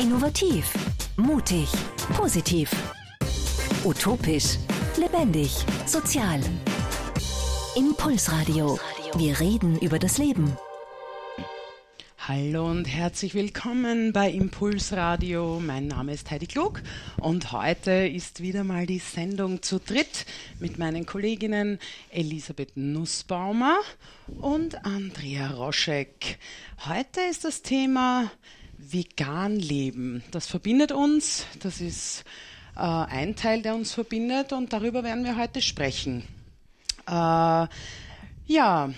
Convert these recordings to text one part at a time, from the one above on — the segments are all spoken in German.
Innovativ, mutig, positiv, utopisch, lebendig, sozial. Impulsradio. Wir reden über das Leben. Hallo und herzlich willkommen bei Impulsradio. Mein Name ist Heidi Klug und heute ist wieder mal die Sendung zu dritt mit meinen Kolleginnen Elisabeth Nussbaumer und Andrea Roschek. Heute ist das Thema vegan leben. Das verbindet uns, das ist äh, ein Teil, der uns verbindet und darüber werden wir heute sprechen. Äh, ja,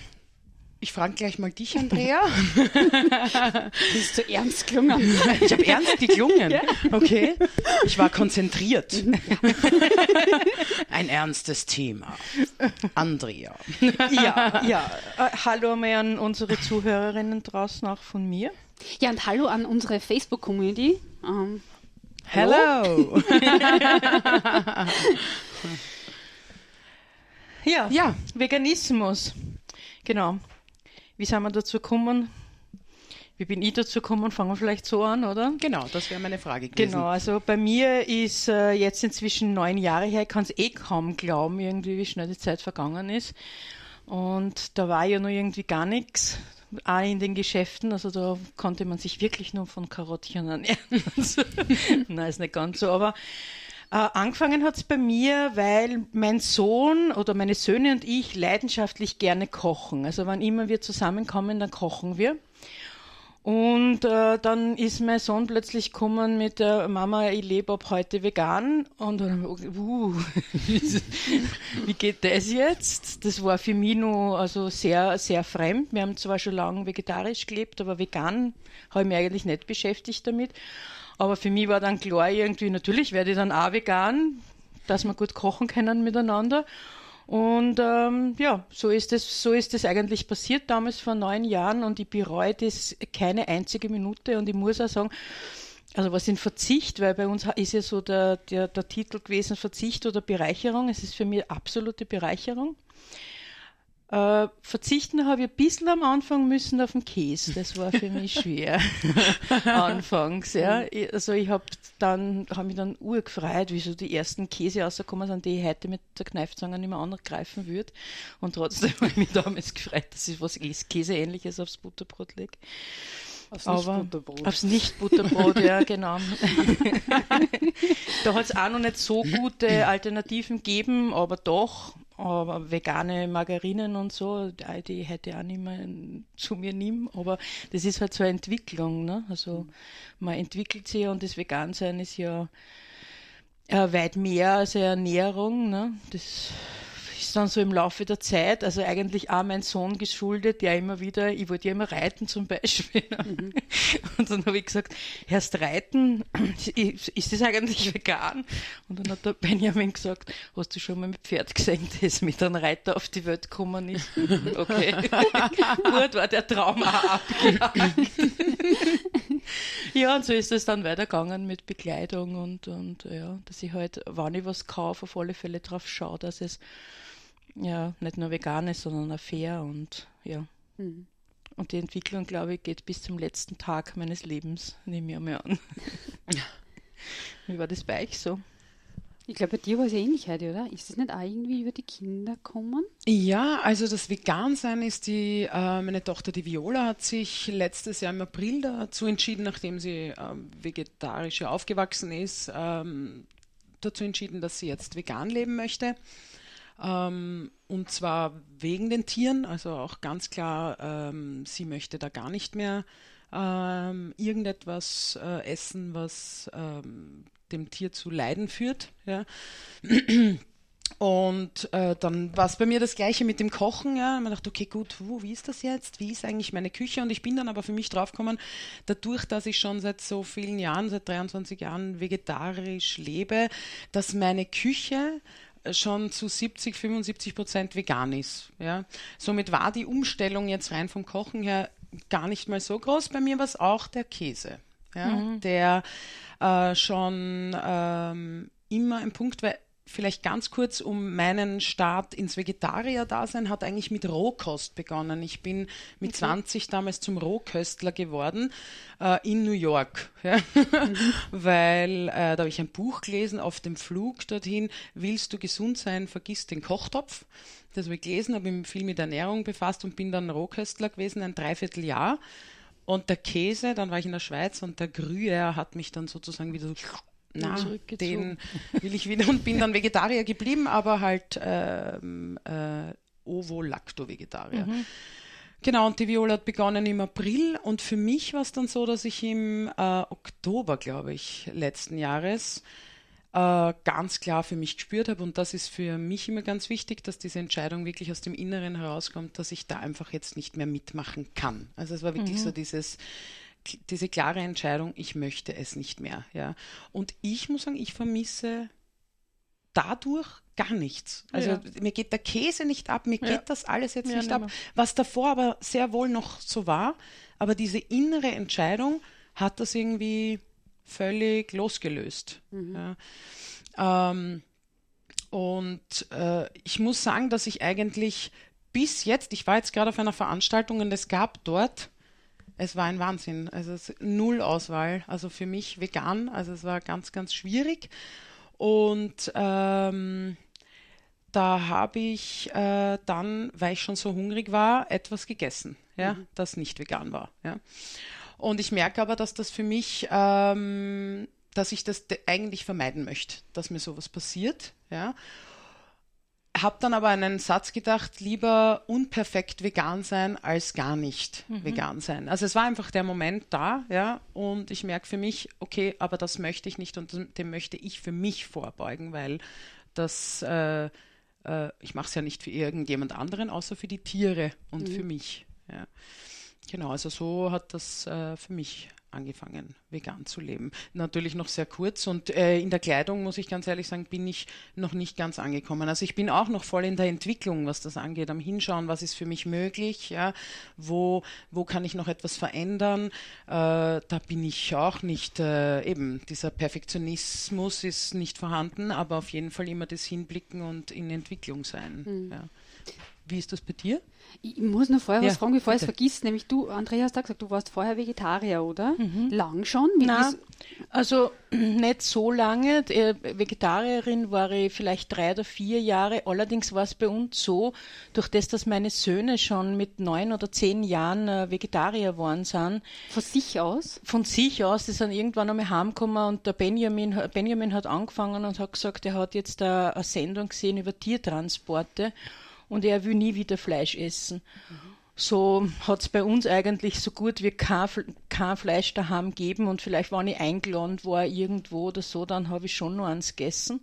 ich frage gleich mal dich, Andrea. Bist du ernst gelungen? Ich habe ernst geklungen. Okay. Ich war konzentriert. Ein ernstes Thema. Andrea. Ja, ja. Äh, hallo einmal an unsere Zuhörerinnen draußen auch von mir. Ja, und hallo an unsere Facebook-Community. Ähm, Hello. Ja, Ja. Veganismus. Genau. Wie sind wir dazu gekommen? Wie bin ich dazu gekommen? Fangen wir vielleicht so an, oder? Genau, das wäre meine Frage gewesen. Genau, also bei mir ist äh, jetzt inzwischen neun Jahre her, ich kann es eh kaum glauben, irgendwie, wie schnell die Zeit vergangen ist. Und da war ja noch irgendwie gar nichts, auch in den Geschäften, also da konnte man sich wirklich nur von Karottchen ernähren. Also, Nein, ist nicht ganz so, aber äh, angefangen hat es bei mir, weil mein Sohn oder meine Söhne und ich leidenschaftlich gerne kochen. Also wann immer wir zusammenkommen, dann kochen wir. Und äh, dann ist mein Sohn plötzlich gekommen mit der Mama, ich lebe ab heute vegan. Und dann, haben wir, uh, wie geht das jetzt? Das war für mich noch also sehr, sehr fremd. Wir haben zwar schon lange vegetarisch gelebt, aber vegan habe ich mich eigentlich nicht beschäftigt damit. Aber für mich war dann klar irgendwie, natürlich werde ich dann auch vegan, dass wir gut kochen können miteinander. Und ähm, ja, so ist es, so ist es eigentlich passiert damals vor neun Jahren und ich bereue das keine einzige Minute und ich muss auch sagen, also was in Verzicht, weil bei uns ist ja so der, der, der Titel gewesen Verzicht oder Bereicherung. Es ist für mich absolute Bereicherung. Äh, verzichten habe ich ein bisschen am Anfang müssen auf den Käse. Das war für mich schwer. Anfangs, ja. Ich- Also ich habe dann, habe mich dann urgefreut, wie so die ersten Käse rausgekommen sind, die ich heute mit der Kneifzange nicht mehr angreifen würde. Und trotzdem habe ich mich damals gefreut, dass ich was Käseähnliches aufs Butterbrot lege. aufs Nicht-Butterbrot. aufs Nicht-Butterbrot, ja, genau. da hat es auch noch nicht so gute Alternativen gegeben, aber doch. Aber vegane Margarinen und so, die, die hätte ich auch nicht mehr zu mir nehmen. Aber das ist halt so eine Entwicklung. Ne? Also man entwickelt sich und das Vegansein ist ja äh, weit mehr als eine Ernährung. Ne? Das ist dann so im Laufe der Zeit, also eigentlich auch mein Sohn geschuldet, der immer wieder, ich wollte ja immer reiten zum Beispiel. Und dann habe ich gesagt, erst reiten, ist das eigentlich vegan? Und dann hat der Benjamin gesagt, hast du schon mal mit Pferd gesehen, das mit einem Reiter auf die Welt gekommen ist? Okay, gut, war der Traum auch abgehakt. Ja, und so ist es dann weitergegangen mit Bekleidung und, und ja, dass ich halt, wann ich was kaufe, auf alle Fälle drauf schaue, dass es ja nicht nur vegan ist, sondern auch fair und ja. Mhm. Und die Entwicklung, glaube ich, geht bis zum letzten Tag meines Lebens, nehme ich einmal an. Wie war das bei euch so? Ich glaube, bei dir war es ja ähnlich heute, oder? Ist das nicht auch irgendwie über die Kinder kommen? Ja, also das Vegan-Sein ist die, äh, meine Tochter, die Viola, hat sich letztes Jahr im April dazu entschieden, nachdem sie ähm, vegetarisch aufgewachsen ist, ähm, dazu entschieden, dass sie jetzt vegan leben möchte. Ähm, und zwar wegen den Tieren, also auch ganz klar, ähm, sie möchte da gar nicht mehr ähm, irgendetwas äh, essen, was ähm, dem Tier zu Leiden führt. Ja. Und äh, dann war es bei mir das Gleiche mit dem Kochen. Ja. Man dachte, okay, gut, wo, wie ist das jetzt? Wie ist eigentlich meine Küche? Und ich bin dann aber für mich draufgekommen, dadurch, dass ich schon seit so vielen Jahren, seit 23 Jahren vegetarisch lebe, dass meine Küche schon zu 70, 75 Prozent vegan ist. Ja. Somit war die Umstellung jetzt rein vom Kochen her gar nicht mal so groß. Bei mir war es auch der Käse, ja, der äh, schon ähm, immer ein Punkt war. Vielleicht ganz kurz um meinen Start ins Vegetarier-Dasein hat eigentlich mit Rohkost begonnen. Ich bin mit okay. 20 damals zum Rohköstler geworden äh, in New York, ja? mhm. weil äh, da habe ich ein Buch gelesen auf dem Flug dorthin. Willst du gesund sein, vergiss den Kochtopf. Das habe ich gelesen, habe mich viel mit Ernährung befasst und bin dann Rohköstler gewesen, ein Dreivierteljahr. Und der Käse, dann war ich in der Schweiz und der Gruyère hat mich dann sozusagen wieder so na, den will ich wieder und bin dann Vegetarier geblieben, aber halt ähm, äh, Ovo-Lacto-Vegetarier. Mhm. Genau, und die Viola hat begonnen im April und für mich war es dann so, dass ich im äh, Oktober, glaube ich, letzten Jahres äh, ganz klar für mich gespürt habe und das ist für mich immer ganz wichtig, dass diese Entscheidung wirklich aus dem Inneren herauskommt, dass ich da einfach jetzt nicht mehr mitmachen kann. Also es war wirklich mhm. so dieses, diese klare Entscheidung, ich möchte es nicht mehr. Ja. Und ich muss sagen, ich vermisse dadurch gar nichts. Also ja. mir geht der Käse nicht ab, mir ja. geht das alles jetzt ja, nicht ab, was davor aber sehr wohl noch so war. Aber diese innere Entscheidung hat das irgendwie völlig losgelöst. Mhm. Ähm, und äh, ich muss sagen, dass ich eigentlich bis jetzt, ich war jetzt gerade auf einer Veranstaltung und es gab dort es war ein Wahnsinn. Also null Auswahl. Also für mich vegan. Also es war ganz, ganz schwierig. Und ähm, da habe ich äh, dann, weil ich schon so hungrig war, etwas gegessen, ja, mhm. das nicht vegan war. Ja. Und ich merke aber, dass das für mich, ähm, dass ich das eigentlich vermeiden möchte, dass mir sowas passiert. Ja habe dann aber einen Satz gedacht, lieber unperfekt vegan sein als gar nicht mhm. vegan sein. Also es war einfach der Moment da, ja, und ich merke für mich, okay, aber das möchte ich nicht und dem möchte ich für mich vorbeugen, weil das, äh, äh, ich mache es ja nicht für irgendjemand anderen, außer für die Tiere und mhm. für mich. Ja. Genau, also so hat das äh, für mich angefangen, vegan zu leben. Natürlich noch sehr kurz und äh, in der Kleidung, muss ich ganz ehrlich sagen, bin ich noch nicht ganz angekommen. Also ich bin auch noch voll in der Entwicklung, was das angeht, am Hinschauen, was ist für mich möglich, ja, wo, wo kann ich noch etwas verändern. Äh, da bin ich auch nicht, äh, eben, dieser Perfektionismus ist nicht vorhanden, aber auf jeden Fall immer das Hinblicken und in Entwicklung sein. Mhm. Ja. Wie ist das bei dir? Ich muss noch vorher ja, was fragen, bevor ich es vergisst. Nämlich du, Andrea, hast da gesagt, du warst vorher Vegetarier, oder? Mhm. Lang schon? Nein, also nicht so lange. Äh, Vegetarierin war ich vielleicht drei oder vier Jahre. Allerdings war es bei uns so, durch das, dass meine Söhne schon mit neun oder zehn Jahren äh, Vegetarier geworden sind. Von sich aus? Von sich aus. Die sind irgendwann einmal heimgekommen und der Benjamin, Benjamin hat angefangen und hat gesagt, er hat jetzt eine, eine Sendung gesehen über Tiertransporte und er will nie wieder Fleisch essen. Mhm. So hat es bei uns eigentlich so gut wie kein, kein Fleisch daheim gegeben und vielleicht, wenn ich eingeladen war irgendwo oder so, dann habe ich schon noch eins gegessen.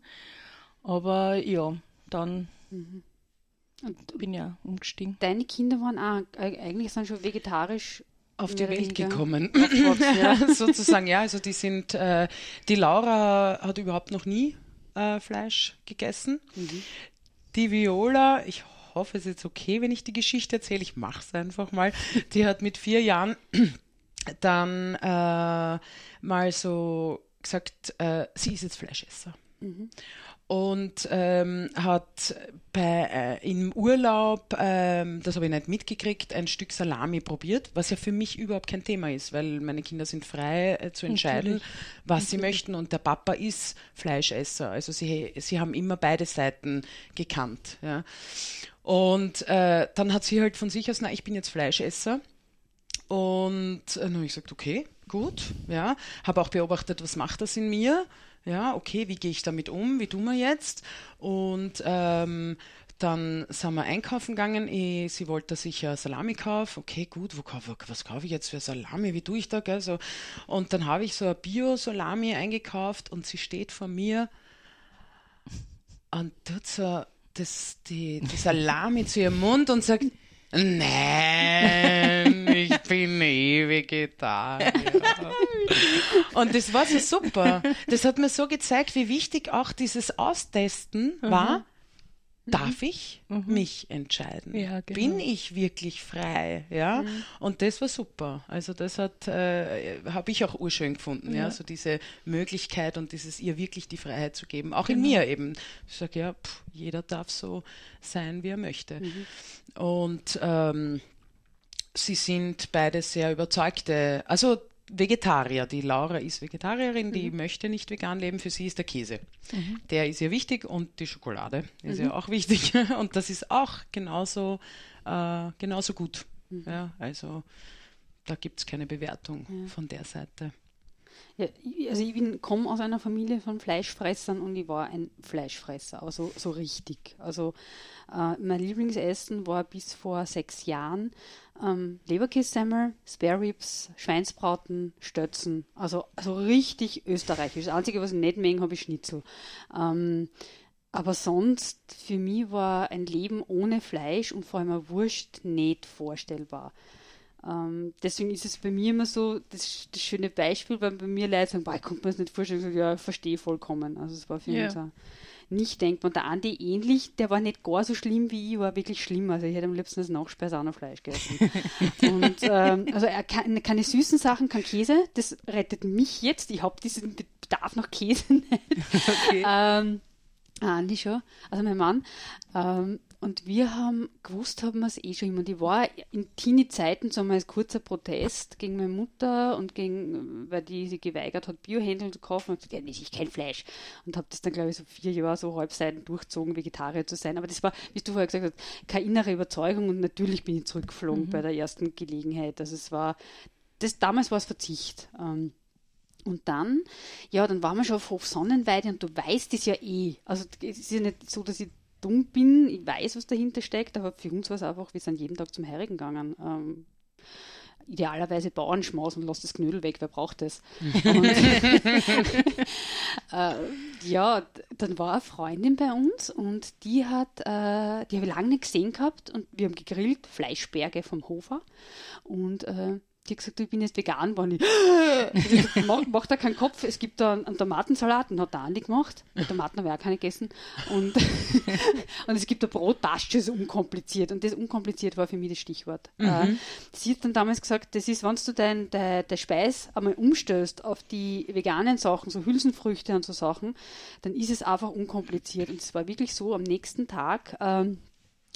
Aber ja, dann mhm. bin ich ja umgestiegen. Deine Kinder waren auch, eigentlich sind schon vegetarisch auf die Welt gekommen, ja. sozusagen. Ja, also die sind, äh, die Laura hat überhaupt noch nie äh, Fleisch gegessen. Mhm. Die Viola, ich hoffe, es ist jetzt okay, wenn ich die Geschichte erzähle. Ich mache es einfach mal. Die hat mit vier Jahren dann äh, mal so gesagt, äh, sie ist jetzt Fleischesser. Mhm und ähm, hat bei, äh, im Urlaub, ähm, das habe ich nicht mitgekriegt, ein Stück Salami probiert, was ja für mich überhaupt kein Thema ist, weil meine Kinder sind frei äh, zu entscheiden, Natürlich. was Natürlich. sie möchten und der Papa ist Fleischesser. Also sie, sie haben immer beide Seiten gekannt. Ja. Und äh, dann hat sie halt von sich aus, na, ich bin jetzt Fleischesser. Und äh, dann habe ich gesagt, okay, gut, ja. Habe auch beobachtet, was macht das in mir ja, okay, wie gehe ich damit um? Wie tun wir jetzt? Und ähm, dann sind wir einkaufen gegangen. Ich, sie wollte, dass ich Salami kaufe. Okay, gut, wo, was kaufe ich jetzt für Salami? Wie tue ich da? Gell? So. Und dann habe ich so ein Bio-Salami eingekauft und sie steht vor mir und tut so das, die, die Salami zu ihrem Mund und sagt, Nein, ich bin eh Vegetarier. Und das war so super. Das hat mir so gezeigt, wie wichtig auch dieses Austesten mhm. war. Darf ich mhm. mich entscheiden? Ja, genau. Bin ich wirklich frei? Ja, mhm. und das war super. Also das hat, äh, habe ich auch urschön gefunden. Ja. ja, so diese Möglichkeit und dieses ihr wirklich die Freiheit zu geben, auch genau. in mir eben. Ich sage ja, pff, jeder darf so sein, wie er möchte. Mhm. Und ähm, sie sind beide sehr überzeugte. Also Vegetarier. Die Laura ist Vegetarierin, die mhm. möchte nicht vegan leben. Für sie ist der Käse. Mhm. Der ist ihr wichtig und die Schokolade ist mhm. ihr auch wichtig. Und das ist auch genauso, äh, genauso gut. Mhm. Ja, also da gibt es keine Bewertung ja. von der Seite. Ja, also ich komme aus einer Familie von Fleischfressern und ich war ein Fleischfresser, also so richtig. Also äh, mein Lieblingsessen war bis vor sechs Jahren ähm, Leberkässemmel, Spare Ribs, Schweinsbraten, Stötzen. Also, also richtig österreichisch. Das Einzige, was ich nicht mengen habe, ist Schnitzel. Ähm, aber sonst, für mich war ein Leben ohne Fleisch und vor allem eine Wurst nicht vorstellbar. Ähm, deswegen ist es bei mir immer so, das, das schöne Beispiel, weil bei mir Leute sagen, boah, ich konnte mir das nicht vorstellen, ich sage, ja, verstehe vollkommen. Also es war für yeah. mich so nicht denkbar. Und der Andi ähnlich, der war nicht gar so schlimm wie ich, war wirklich schlimm. Also ich hätte am liebsten das Nachspeise auch noch Fleisch gegessen. und ähm, also er kann, keine süßen Sachen, kein Käse, das rettet mich jetzt. Ich habe diesen Bedarf nach Käse nicht. Okay. Ähm, Andi schon, also mein Mann. Ähm, und wir haben gewusst, haben wir es eh schon immer. Und ich war in Teenie-Zeiten so mal als kurzer Protest gegen meine Mutter und gegen, weil die sich geweigert hat, Biohändel zu kaufen und gesagt, ja, nicht, ich kein Fleisch. Und habe das dann, glaube ich, so vier Jahre so halbseiten durchzogen, Vegetarier zu sein. Aber das war, wie du vorher gesagt hast, keine innere Überzeugung und natürlich bin ich zurückgeflogen mhm. bei der ersten Gelegenheit. Also es war, das, damals war es Verzicht. Ähm, und dann, ja, dann waren wir schon auf Hof Sonnenweide und du weißt es ja eh. Also es ist ja nicht so, dass ich dumm bin, ich weiß, was dahinter steckt, aber für uns war es einfach, wir sind jeden Tag zum Heirigen gegangen. Ähm, idealerweise Bauernschmaus und lass das Knödel weg, wer braucht das? äh, ja, dann war eine Freundin bei uns und die hat, äh, die habe ich lange nicht gesehen gehabt und wir haben gegrillt, Fleischberge vom Hofer und äh, die hat gesagt, ich bin jetzt vegan geworden. Ich mach, mach da keinen Kopf, es gibt da einen, einen Tomatensalat, den hat der Andi gemacht. Die Tomaten habe ich auch keine gegessen. Und, und es gibt ein Brot, passt schon unkompliziert. Und das unkompliziert war für mich das Stichwort. Mhm. Äh, sie hat dann damals gesagt, das ist, wenn du dein, dein, dein Speis einmal umstößt auf die veganen Sachen, so Hülsenfrüchte und so Sachen, dann ist es einfach unkompliziert. Und es war wirklich so, am nächsten Tag ähm,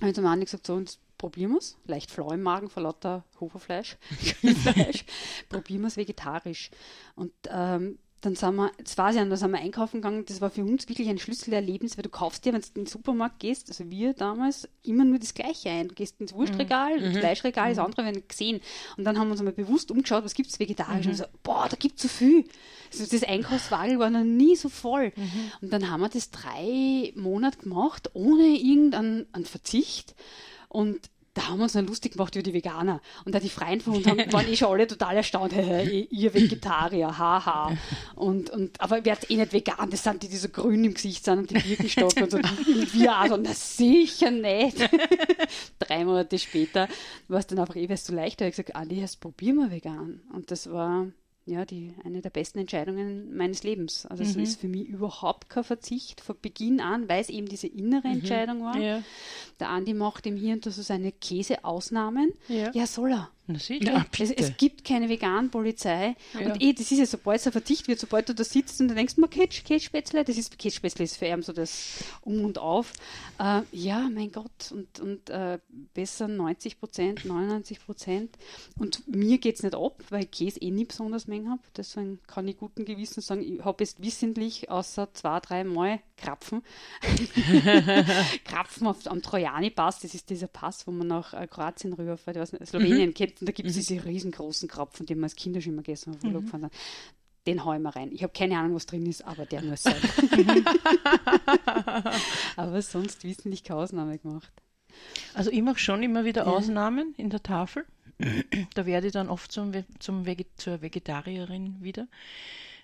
habe ich zum Andi gesagt, so, und probieren wir es. Leicht flau im Magen vor lauter Hoferfleisch. probieren wir es vegetarisch. Und ähm, dann sind wir, das war ja, da sind wir einkaufen gegangen, das war für uns wirklich ein Schlüsselerlebnis, weil du kaufst dir, wenn du in den Supermarkt gehst, also wir damals, immer nur das Gleiche ein. Du gehst ins Wurstregal, mhm. ins Fleischregal, das mhm. andere werden gesehen. Und dann haben wir uns einmal bewusst umgeschaut, was gibt es vegetarisch? Mhm. Und so, boah, da gibt es so viel. Also das Einkaufswagen war noch nie so voll. Mhm. Und dann haben wir das drei Monate gemacht, ohne irgendeinen Verzicht. Und da haben wir uns dann lustig gemacht über die Veganer. Und da die Freien von uns haben, waren eh schon alle total erstaunt, ihr Vegetarier, haha. Und, und, aber ihr werdet eh nicht vegan, das sind die, die so grün im Gesicht sind und die Birkenstock und so. Und wir auch so, na sicher nicht. Drei Monate später war es dann einfach eh, wärst du leichter. Ich gesagt, Andi, jetzt probier mal vegan. Und das war, ja, die, eine der besten Entscheidungen meines Lebens. Also mhm. es ist für mich überhaupt kein Verzicht von Beginn an, weil es eben diese innere mhm. Entscheidung war. Ja. Der Andi macht im Hirn so seine Käseausnahmen. Ja. ja, soll er. Ja, es, es, gibt keine veganen Polizei. Ja. Und eh, das ist ja, sobald es ein Verzicht wird, sobald du da sitzt und du denkst, man, Kässpätzle, das ist, Kässpätzle ist für ihn so das Um und Auf. Äh, ja, mein Gott, und, und äh, besser 90 Prozent, 99 Prozent. Und mir geht es nicht ab, weil ich Käse eh nie besonders mengen habe. Deswegen kann ich guten Gewissens sagen, ich habe jetzt wissentlich außer zwei, drei Mal Krapfen. Krapfen auf, am Trojani-Pass, das ist dieser Pass, wo man nach äh, Kroatien rüberfährt, ich weiß nicht, Slowenien mhm. kennt, und da gibt es mhm. diese riesengroßen Krapfen, die man als Kinder schon immer gegessen hat, mhm. Den haue ich mal rein. Ich habe keine Ahnung, was drin ist, aber der muss sein. aber sonst wissentlich keine Ausnahme gemacht. Also ich mache schon immer wieder Ausnahmen in der Tafel. da werde ich dann oft zum, zum Veget zur Vegetarierin wieder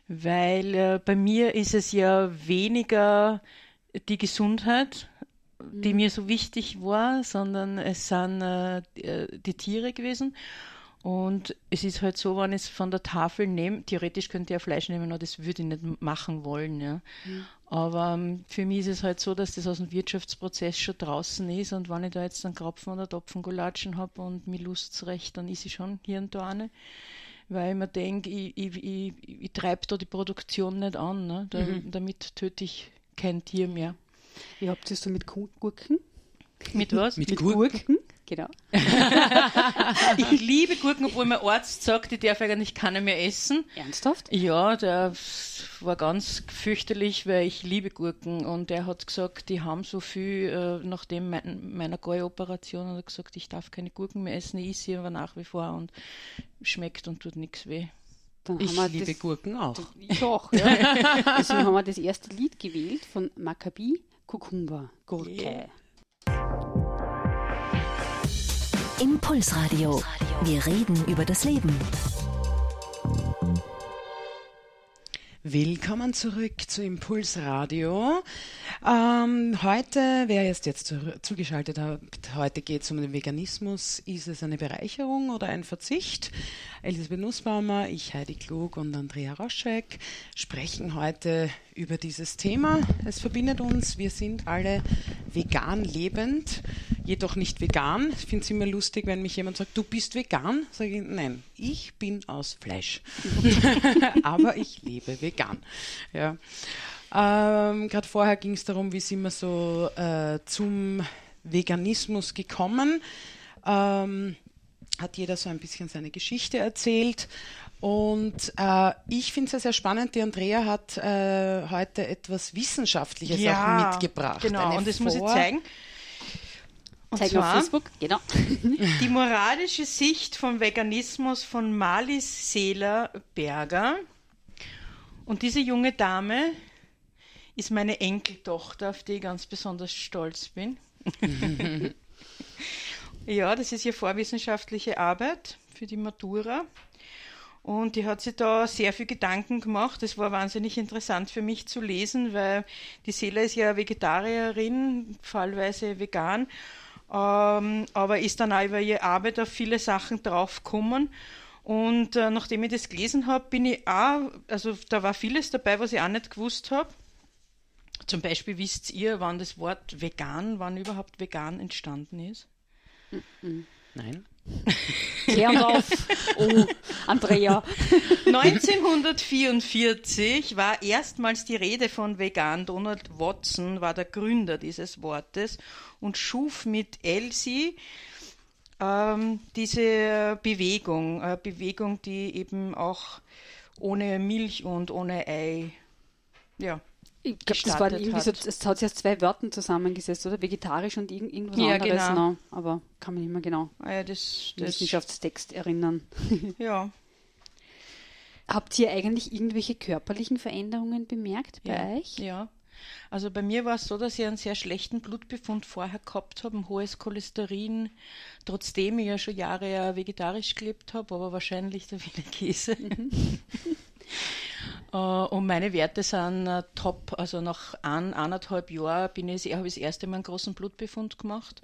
weil äh, bei mir ist es ja weniger die Gesundheit, die mhm. mir so wichtig war, sondern es sind äh, die, äh, die Tiere gewesen. Und es ist halt so, wenn ich es von der Tafel nehme, theoretisch könnte ich ja Fleisch nehmen, aber das würde ich nicht machen wollen. Ja. Mhm. Aber um, ähm, für mich ist es halt so, dass das aus dem Wirtschaftsprozess schon draußen ist und wenn ich da jetzt einen Krapfen oder Topfengulatschen habe und mir Lust recht, dann ist ich schon hier und da eine. Weil ich mir denke, ich, ich, ich, ich treibe da die Produktion nicht an. Ne? Da, mhm. Damit töte ich kein Tier mehr. Wie habt ihr es so mit Gurken? Mit was? Mit, mit Gurken? Gurken? Genau. ich liebe Gurken, obwohl mein Arzt sagt, ich darf eigentlich keine mehr essen. Ernsthaft? Ja, der war ganz fürchterlich, weil ich liebe Gurken und er hat gesagt, die haben so viel, äh, nachdem mein, meiner Gäuoperation hat er gesagt, ich darf keine Gurken mehr essen, ich esse sie aber nach wie vor und schmeckt und tut nichts weh. Dann ich liebe das, Gurken auch. Ich auch, ja. Deswegen haben wir das erste Lied gewählt von Maccabi, Kukumba, Gurke. Yeah. Impulsradio. Wir reden über das Leben. Willkommen zurück zu Impulsradio. Ähm, heute, wer ist jetzt zugeschaltet hat, heute geht es um den Veganismus. Ist es eine Bereicherung oder ein Verzicht? Elisabeth Nussbaumer, ich Heidi Klug und Andrea Roschek sprechen heute über dieses Thema. Es verbindet uns, wir sind alle vegan lebend, jedoch nicht vegan. Ich finde es immer lustig, wenn mich jemand sagt, du bist vegan. Sage ich, nein, ich bin aus Fleisch. Aber ich lebe vegan. Ja. Ähm, Gerade vorher ging es darum, wie sind wir so äh, zum Veganismus gekommen. Ähm, hat jeder so ein bisschen seine Geschichte erzählt. Und äh, ich finde es ja sehr spannend, die Andrea hat äh, heute etwas Wissenschaftliches ja, auch mitgebracht. Genau, und das Vor muss ich zeigen. Und Zeig zwar auf Facebook, genau. die moralische Sicht vom Veganismus von Malis Seeler Berger. Und diese junge Dame ist meine Enkeltochter, auf die ich ganz besonders stolz bin. Ja, das ist ihre vorwissenschaftliche Arbeit für die Matura. Und die hat sich da sehr viel Gedanken gemacht. Das war wahnsinnig interessant für mich zu lesen, weil die Seele ist ja Vegetarierin, fallweise vegan, ähm, aber ist dann auch über ihre Arbeit auf viele Sachen draufgekommen. Und äh, nachdem ich das gelesen habe, bin ich auch, also da war vieles dabei, was ich auch nicht gewusst habe. Zum Beispiel wisst ihr, wann das Wort vegan, wann überhaupt vegan entstanden ist? Nein. Klär auf. Oh, Andrea. 1944 war erstmals die Rede von vegan. Donald Watson war der Gründer dieses Wortes und schuf mit Elsie ähm, diese Bewegung, eine Bewegung, die eben auch ohne Milch und ohne Ei ja, ich glaube, das war irgendwie so, es hat sich aus zwei Wörtern zusammengesetzt, oder? Vegetarisch und irgend, irgendwas ja, anderes. Genau. No, aber kann man nicht mehr genau ah, ja, das, das Wissenschaftstext erinnern. ja. Habt ihr eigentlich irgendwelche körperlichen Veränderungen bemerkt bei ja, euch? Ja. Also bei mir war es so, dass ich einen sehr schlechten Blutbefund vorher gehabt habe, ein hohes Cholesterin, trotzdem ich ja schon Jahre vegetarisch gelebt habe, aber wahrscheinlich der Wiener Käse. Mhm. Äh, und meine Werte sind äh, top. Also nach ein, eineinhalb Jahren bin ich, habe ich das erste Mal einen großen Blutbefund gemacht.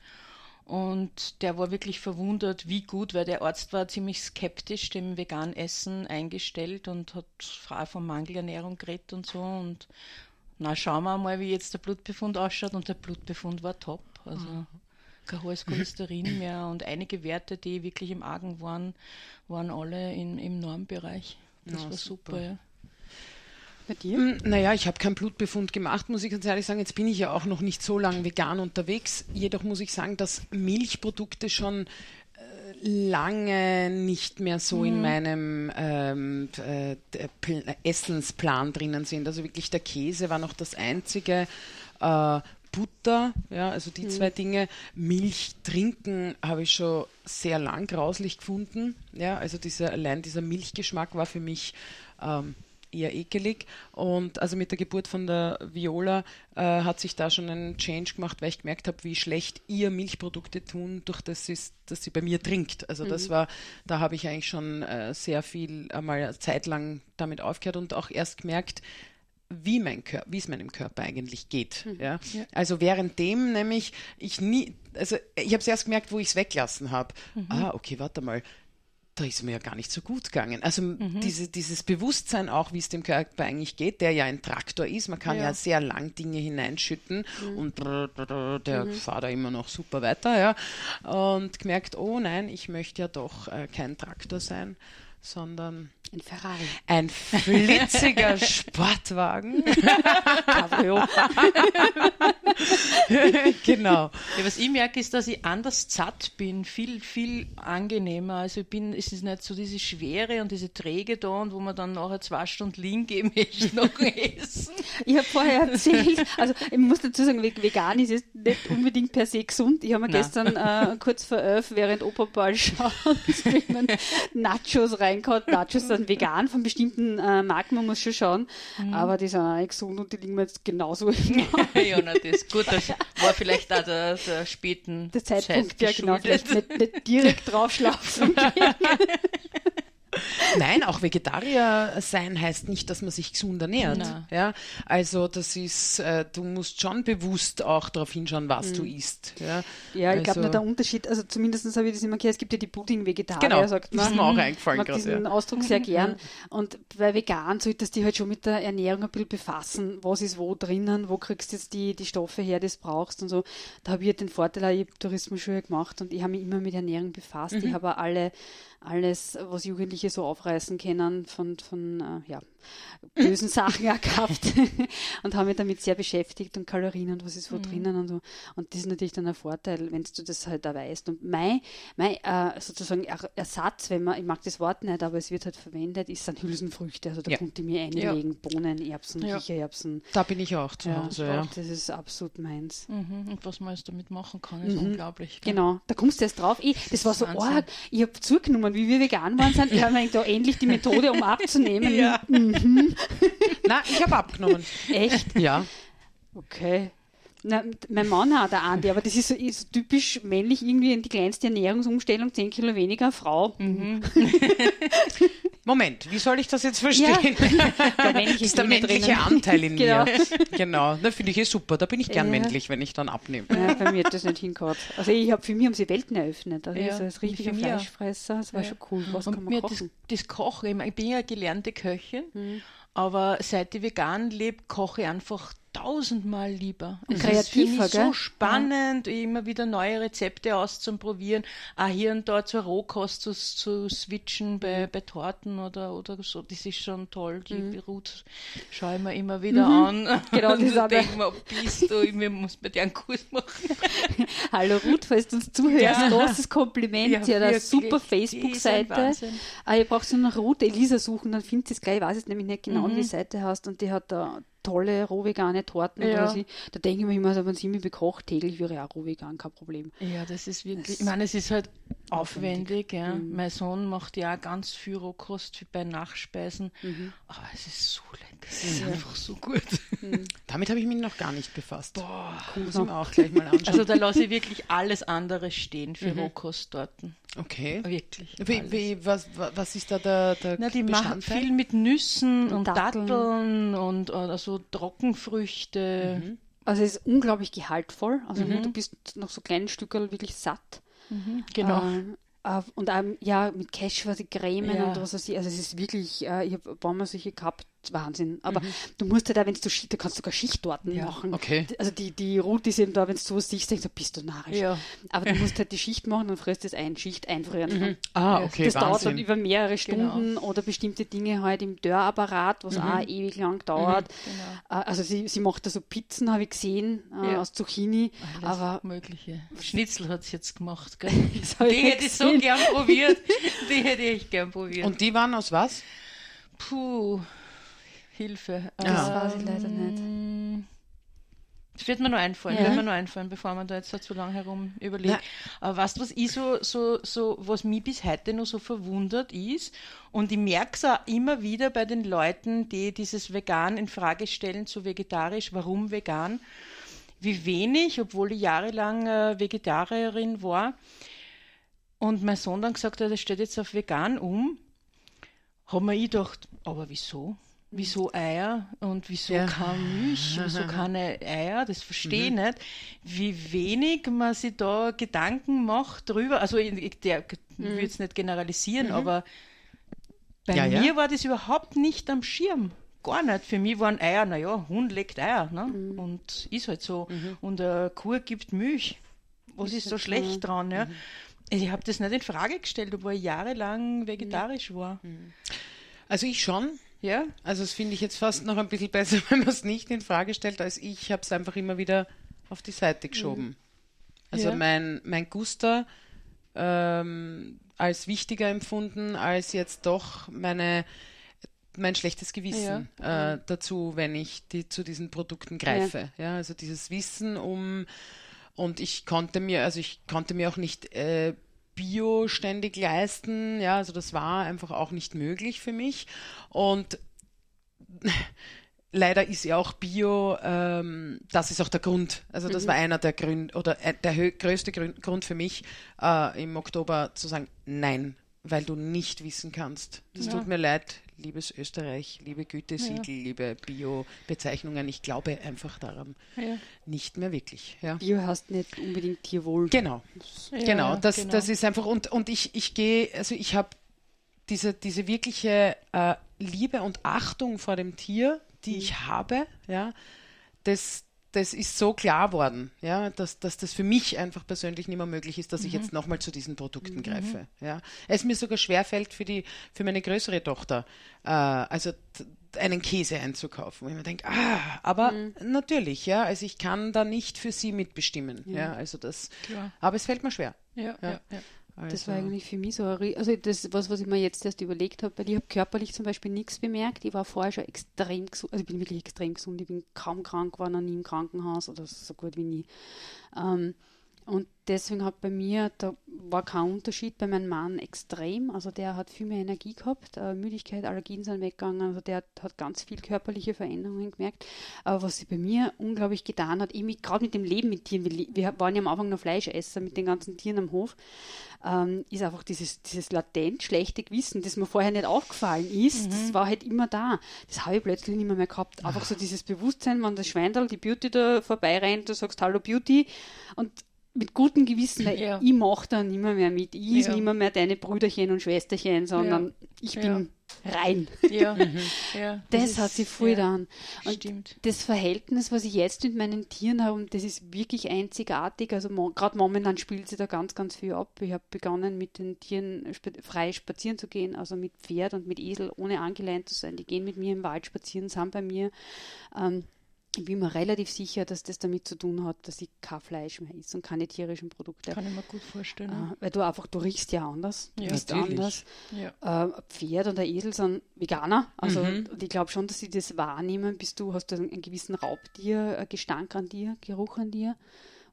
Und der war wirklich verwundert, wie gut, weil der Arzt war ziemlich skeptisch dem veganen Essen eingestellt und hat frei von Mangelernährung geredet und so. Und na, schauen wir mal, wie jetzt der Blutbefund ausschaut. Und der Blutbefund war top. Also mhm. kein hohes Cholesterin mehr und einige Werte, die wirklich im Argen waren, waren alle in, im Normbereich. Das ja, war super, super ja. Bei dir? Hm, naja, ich habe keinen Blutbefund gemacht, muss ich ganz ehrlich sagen. Jetzt bin ich ja auch noch nicht so lange vegan unterwegs. Jedoch muss ich sagen, dass Milchprodukte schon äh, lange nicht mehr so mhm. in meinem ähm, äh, Essensplan drinnen sind. Also wirklich der Käse war noch das einzige. Äh, Butter, ja, also die mhm. zwei Dinge. Milch trinken habe ich schon sehr lang grauslich gefunden. Ja, also dieser, allein dieser Milchgeschmack war für mich ähm, eher ekelig. Und also mit der Geburt von der Viola äh, hat sich da schon ein Change gemacht, weil ich gemerkt habe, wie schlecht ihr Milchprodukte tun, durch das, sie, dass sie bei mir trinkt. Also mhm. das war, da habe ich eigentlich schon äh, sehr viel einmal eine Zeit lang damit aufgehört und auch erst gemerkt, wie mein Körper, wie es meinem Körper eigentlich geht. Mhm. Ja? ja? Also währenddem nämlich ich nie, also ich habe es erst gemerkt, wo ich es weglassen habe. Mhm. Ah, okay, warte mal da ist mir ja gar nicht so gut gegangen. Also mhm. diese, dieses Bewusstsein auch, wie es dem Körper eigentlich geht, der ja ein Traktor ist, man kann ja, ja sehr lang Dinge hineinschütten mhm. und brr, brr, der mhm. fährt da immer noch super weiter, ja. Und gemerkt, oh nein, ich möchte ja doch äh, kein Traktor sein, sondern ein Ferrari. Ein flitziger Sportwagen. Cabrio. genau. Ja, was ich merke, ist, dass ich anders satt bin, viel, viel angenehmer. Also ich bin, es ist nicht so diese Schwere und diese Träge da und wo man dann nachher zwei Stunden liegen gehen möchte noch essen. Ich habe vorher erzählt, also ich muss dazu sagen, vegan ist jetzt nicht unbedingt per se gesund. Ich habe mir Nein. gestern äh, kurz vor elf, während Operball schaut, Nachos reingehauen, Nachos dann vegan von bestimmten äh, Marken, man muss schon schauen. Mhm. Aber die sind auch nicht gesund und die liegen mir jetzt genauso im Ja, na, das ist gut. Das war vielleicht auch der, der späten der Zeitpunkt, Zeit ja genau. Vielleicht nicht, nicht direkt drauf schlafen. Nein, auch Vegetarier sein heißt nicht, dass man sich gesund ernährt. Ja, also das ist, äh, du musst schon bewusst auch darauf hinschauen, was mhm. du isst. Ja, ja ich also, glaube, der Unterschied, also zumindest habe ich das immer gehört, es gibt ja die Pudding-Vegetarier, genau, sagt man. Das ist mir auch eingefallen mag diesen ja. Ausdruck sehr gern. Und bei vegan solltest du dich halt schon mit der Ernährung ein bisschen befassen. Was ist wo drinnen, wo kriegst du jetzt die, die Stoffe her, die du brauchst und so. Da habe ich halt den Vorteil, ich habe Tourismusschule gemacht und ich habe mich immer mit Ernährung befasst. Mhm. Ich habe alle alles, was Jugendliche so aufreißen können, von, von äh, ja, bösen Sachen gehabt und habe mich damit sehr beschäftigt und Kalorien und was ist wo mhm. drinnen und so. Und das ist natürlich dann ein Vorteil, wenn du das halt da weißt. Und mein, mein äh, sozusagen Ersatz, wenn man, ich mag das Wort nicht, aber es wird halt verwendet, ist dann Hülsenfrüchte. Also da ja. konnte ich mir einlegen, ja. Bohnen, Erbsen, ja. Kichererbsen. Da bin ich auch zu Hause, ja. Das ist absolut meins. Mhm. Und was man jetzt damit machen kann, ist mhm. unglaublich. Gell? Genau, da kommst du erst drauf. Ich, das, das war so arg. Ich habe zugenommen, wie wir vegan waren sind. Ich habe mir da endlich die Methode, um abzunehmen. Ja. Mhm. Nein, ich habe abgenommen. Echt? Ja. Okay. Na, mein Mann hat eine Andi, aber das ist so, ist typisch männlich, irgendwie in die kleinste Ernährungsumstellung, 10 Kilo weniger, Frau. Mhm. Moment, wie soll ich das jetzt verstehen? Ja. Der männliche, das ist der männliche drinnen. Anteil in genau. mir. Genau, da finde ich eh super. Da bin ich gern ja. männlich, wenn ich dann abnehme. Ja, bei mir hat das nicht hingehört. Also ich habe für mich haben sie Welten eröffnet. Also ja, als richtiger Fleischfresser, das war schon cool. Was Und kann man kochen? Das, das Kochen, ich bin ja gelernte Köchin, mhm. aber seit ich vegan lebe, koche ich einfach tausendmal lieber. Und kreativer, ist so spannend, ja. immer wieder neue Rezepte auszuprobieren, auch hier und da zur Rohkost zu, zu switchen bei, bei Torten oder, oder so. Das ist schon toll. Die mhm. Ruth schaue ich mir immer wieder mhm. an. Genau, und das denke mir, bist du, ich muss bei dir einen Kurs machen. Hallo Ruth, falls du uns zuhörst, ja. großes Kompliment. Ja, Sie hat eine super Facebook-Seite. Ah, ihr braucht so nach Ruth Elisa suchen, dann findet ihr es gleich. Ich weiß jetzt nämlich nicht genau, mhm. wie die Seite heißt und die hat da tolle rohvegane Torten. Ja. Sie, da denke ich mir immer, also, wenn sie mich bekocht, täglich wäre auch rohvegan kein Problem. Ja, das ist wirklich, das ich meine, es ist halt aufwendig. aufwendig ja. Mhm. Mein Sohn macht ja auch ganz viel Rohkost bei Nachspeisen, mhm. aber es ist so lecker. Es ist ja. einfach so gut. Mhm. Damit habe ich mich noch gar nicht befasst. Boah, muss ich mir auch gleich mal anschauen. Also da lasse ich wirklich alles andere stehen für mhm. Rohkosttorten. Okay. Wirklich. Wie, wie, was, was ist da der, der Na, die machen viel mit Nüssen und, und Datteln. Datteln und also Trockenfrüchte. Mhm. Also es ist unglaublich gehaltvoll. Also mhm. du bist noch so kleine Stücke wirklich satt. Mhm. Genau. Ähm, äh, und ähm, ja, mit Cashewase, Cremen ja. und was weiß ich. Also es ist wirklich, äh, ich habe ein paar Mal solche gehabt, Wahnsinn. Aber mhm. du musst halt auch, wenn du Schicht, du kannst sogar Schichttorten ja, machen. Okay. Also die, die Route ist eben da, wenn du sowas siehst, denkst du, bist du narrisch. Ja. Aber du musst halt die Schicht machen und frisst das ein, Schicht einfrieren. Mhm. Ah, okay. Das Wahnsinn. dauert dann über mehrere genau. Stunden genau. oder bestimmte Dinge halt im Dörrapparat, was mhm. auch ewig lang dauert. Mhm, genau. Äh, also sie, sie macht da so Pizzen, habe ich gesehen, äh, ja. aus Zucchini. Alles aber Mögliche. Schnitzel hat sie jetzt gemacht, gell? die hätte ich so gern probiert. Die hätte ich gern probiert. Und die waren aus was? Puh. Hilfe. Das ja. weiß ich leider nicht. Das wird mir nur einfallen, ja. wird mir nur einfallen, bevor man da jetzt so zu lange herum überlegt. Ja. Aber weißt was ich so, so, so, was mich bis heute noch so verwundert ist, und ich merke es auch immer wieder bei den Leuten, die dieses Vegan in Frage stellen zu vegetarisch, warum vegan, wie wenig, obwohl ich jahrelang äh, Vegetarierin war, und mein Sohn dann gesagt hat, er steht jetzt auf vegan um, haben wir ich gedacht, aber wieso? Wieso Eier und wieso Ja. keine Milch, wieso keine Eier, das verstehe ich nicht, wie wenig man sich da Gedanken macht drüber. Also ich, ich der, will jetzt nicht generalisieren, aber bei Ja, ja. mir war das überhaupt nicht am Schirm. Gar nicht. Für mich waren Eier, naja, Hund legt Eier, ne? Und ist halt so. Und eine Kuh gibt Milch. Was ist, so halt schlecht so. dran, ja? Ich habe das nicht in Frage gestellt, obwohl ich jahrelang vegetarisch war. Also ich schon. Ja? Also das finde ich jetzt fast noch ein bisschen besser, wenn man es nicht in Frage stellt, als ich habe es einfach immer wieder auf die Seite geschoben. Also Ja. mein, mein Guster ähm, als wichtiger empfunden, als jetzt doch meine mein schlechtes Gewissen äh, dazu, wenn ich die, zu diesen Produkten greife. Ja. also dieses Wissen um und ich konnte mir, also ich konnte mir auch nicht äh, Bio ständig leisten. Ja, also das war einfach auch nicht möglich für mich. Und leider ist ja auch Bio, ähm, das ist auch der Grund. Also das war einer der Gründe oder äh, der größte Grün- Grund für mich äh, im Oktober zu sagen, nein, weil du nicht wissen kannst. Das Ja. tut mir leid, liebes Österreich, liebe Gütesiegel, liebe Bio-Bezeichnungen. Ich glaube einfach daran Ja. nicht mehr wirklich. Ja. Bio heißt nicht unbedingt Tierwohl. Genau, Ja, genau. Das, genau. das ist einfach und und ich ich gehe, also ich habe diese diese wirkliche äh, Liebe und Achtung vor dem Tier, die ich habe, ja, das das ist so klar worden, ja, dass, dass das für mich einfach persönlich nicht mehr möglich ist, dass ich jetzt nochmal zu diesen Produkten greife. Ja. Es mir sogar schwerfällt für die, für meine größere Tochter, äh, also einen Käse einzukaufen, wo ich mir denke, ah, aber natürlich, ja, also ich kann da nicht für sie mitbestimmen, ja, also das, Klar. aber es fällt mir schwer. Ja, ja, ja. Also, Das war eigentlich für mich so, ein also das was, was ich mir jetzt erst überlegt habe, weil ich habe körperlich zum Beispiel nichts bemerkt. Ich war vorher schon extrem gesund, also ich bin wirklich extrem gesund. Ich bin kaum krank, war noch nie im Krankenhaus oder so gut wie nie. Ähm, und deswegen hat bei mir, da war kein Unterschied bei meinem Mann extrem. Also der hat viel mehr Energie gehabt, äh, Müdigkeit, Allergien sind weggegangen. Also der hat, hat ganz viel körperliche Veränderungen gemerkt. Aber was sich bei mir unglaublich getan hat, eben gerade mit dem Leben mit Tieren, wir, waren ja am Anfang noch Fleischesser mit den ganzen Tieren am Hof, ähm, ist einfach dieses, dieses latent schlechte Gewissen, das mir vorher nicht aufgefallen ist, das war halt immer da. Das habe ich plötzlich nicht mehr, mehr gehabt. Einfach so dieses Bewusstsein, wenn das Schweindel, die Beauty da vorbeirennt, du sagst Hallo Beauty und mit gutem Gewissen, weil Ja. ich mache da nicht mehr, mit. Ich ist Ja. nicht mehr, mehr deine Brüderchen und Schwesterchen, sondern ich bin rein. Ja, ja. Das, ist- hat sich voll ja, getan. Und Stimmt. das Verhältnis, was ich jetzt mit meinen Tieren habe, das ist wirklich einzigartig. Also mo gerade momentan spielt sie da ganz, ganz viel ab. Ich habe begonnen, mit den Tieren spa frei spazieren zu gehen, also mit Pferd und mit Esel, ohne angeleint zu sein. Die gehen mit mir im Wald spazieren, sind bei mir. Ähm, ich bin mir relativ sicher, dass das damit zu tun hat, dass ich kein Fleisch mehr isse und keine tierischen Produkte. Kann ich mir gut vorstellen. Äh, weil du einfach, du riechst ja anders, du Ja, natürlich. anders. Ja. Äh, ein Pferd und ein Esel sind Veganer. Also Mhm. und ich glaube schon, dass sie das wahrnehmen, bis du hast du einen gewissen Raubtier, äh, Gestank an dir, Geruch an dir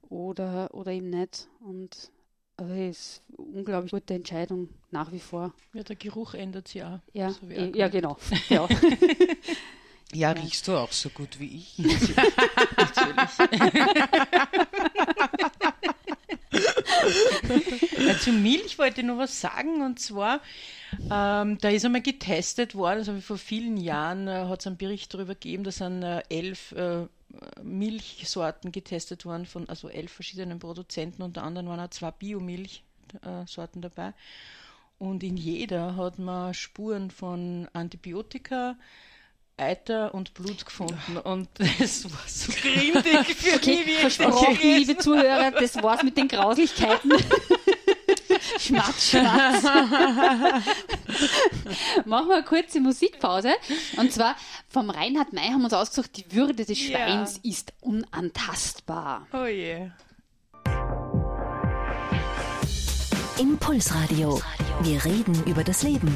oder, oder eben nicht. Und also es ist eine unglaublich gute Entscheidung nach wie vor. ja, der Geruch ändert sich auch. Ja, So eh, ja gut. genau. Ja. ja, riechst du auch so gut wie ich? Ja, zu Milch wollte ich noch was sagen und zwar, ähm, da ist einmal getestet worden, das habe ich vor vielen Jahren, äh, hat es einen Bericht darüber gegeben, da sind äh, elf äh, Milchsorten getestet worden von also elf verschiedenen Produzenten, unter anderem waren auch zwei Biomilchsorten dabei. Und in jeder hat man Spuren von Antibiotika, Eiter und Blut gefunden. Und das war so grindig für Okay, mich. wie ich versprochen, liebe Zuhörer, das war's mit den Grauslichkeiten. Schmatz, Schmatz. Machen wir eine kurze Musikpause. Und zwar vom Reinhard May haben wir uns ausgesucht, die Würde des Ja. Schweins ist unantastbar. Oh je. Impulsradio. Wir reden über das Leben.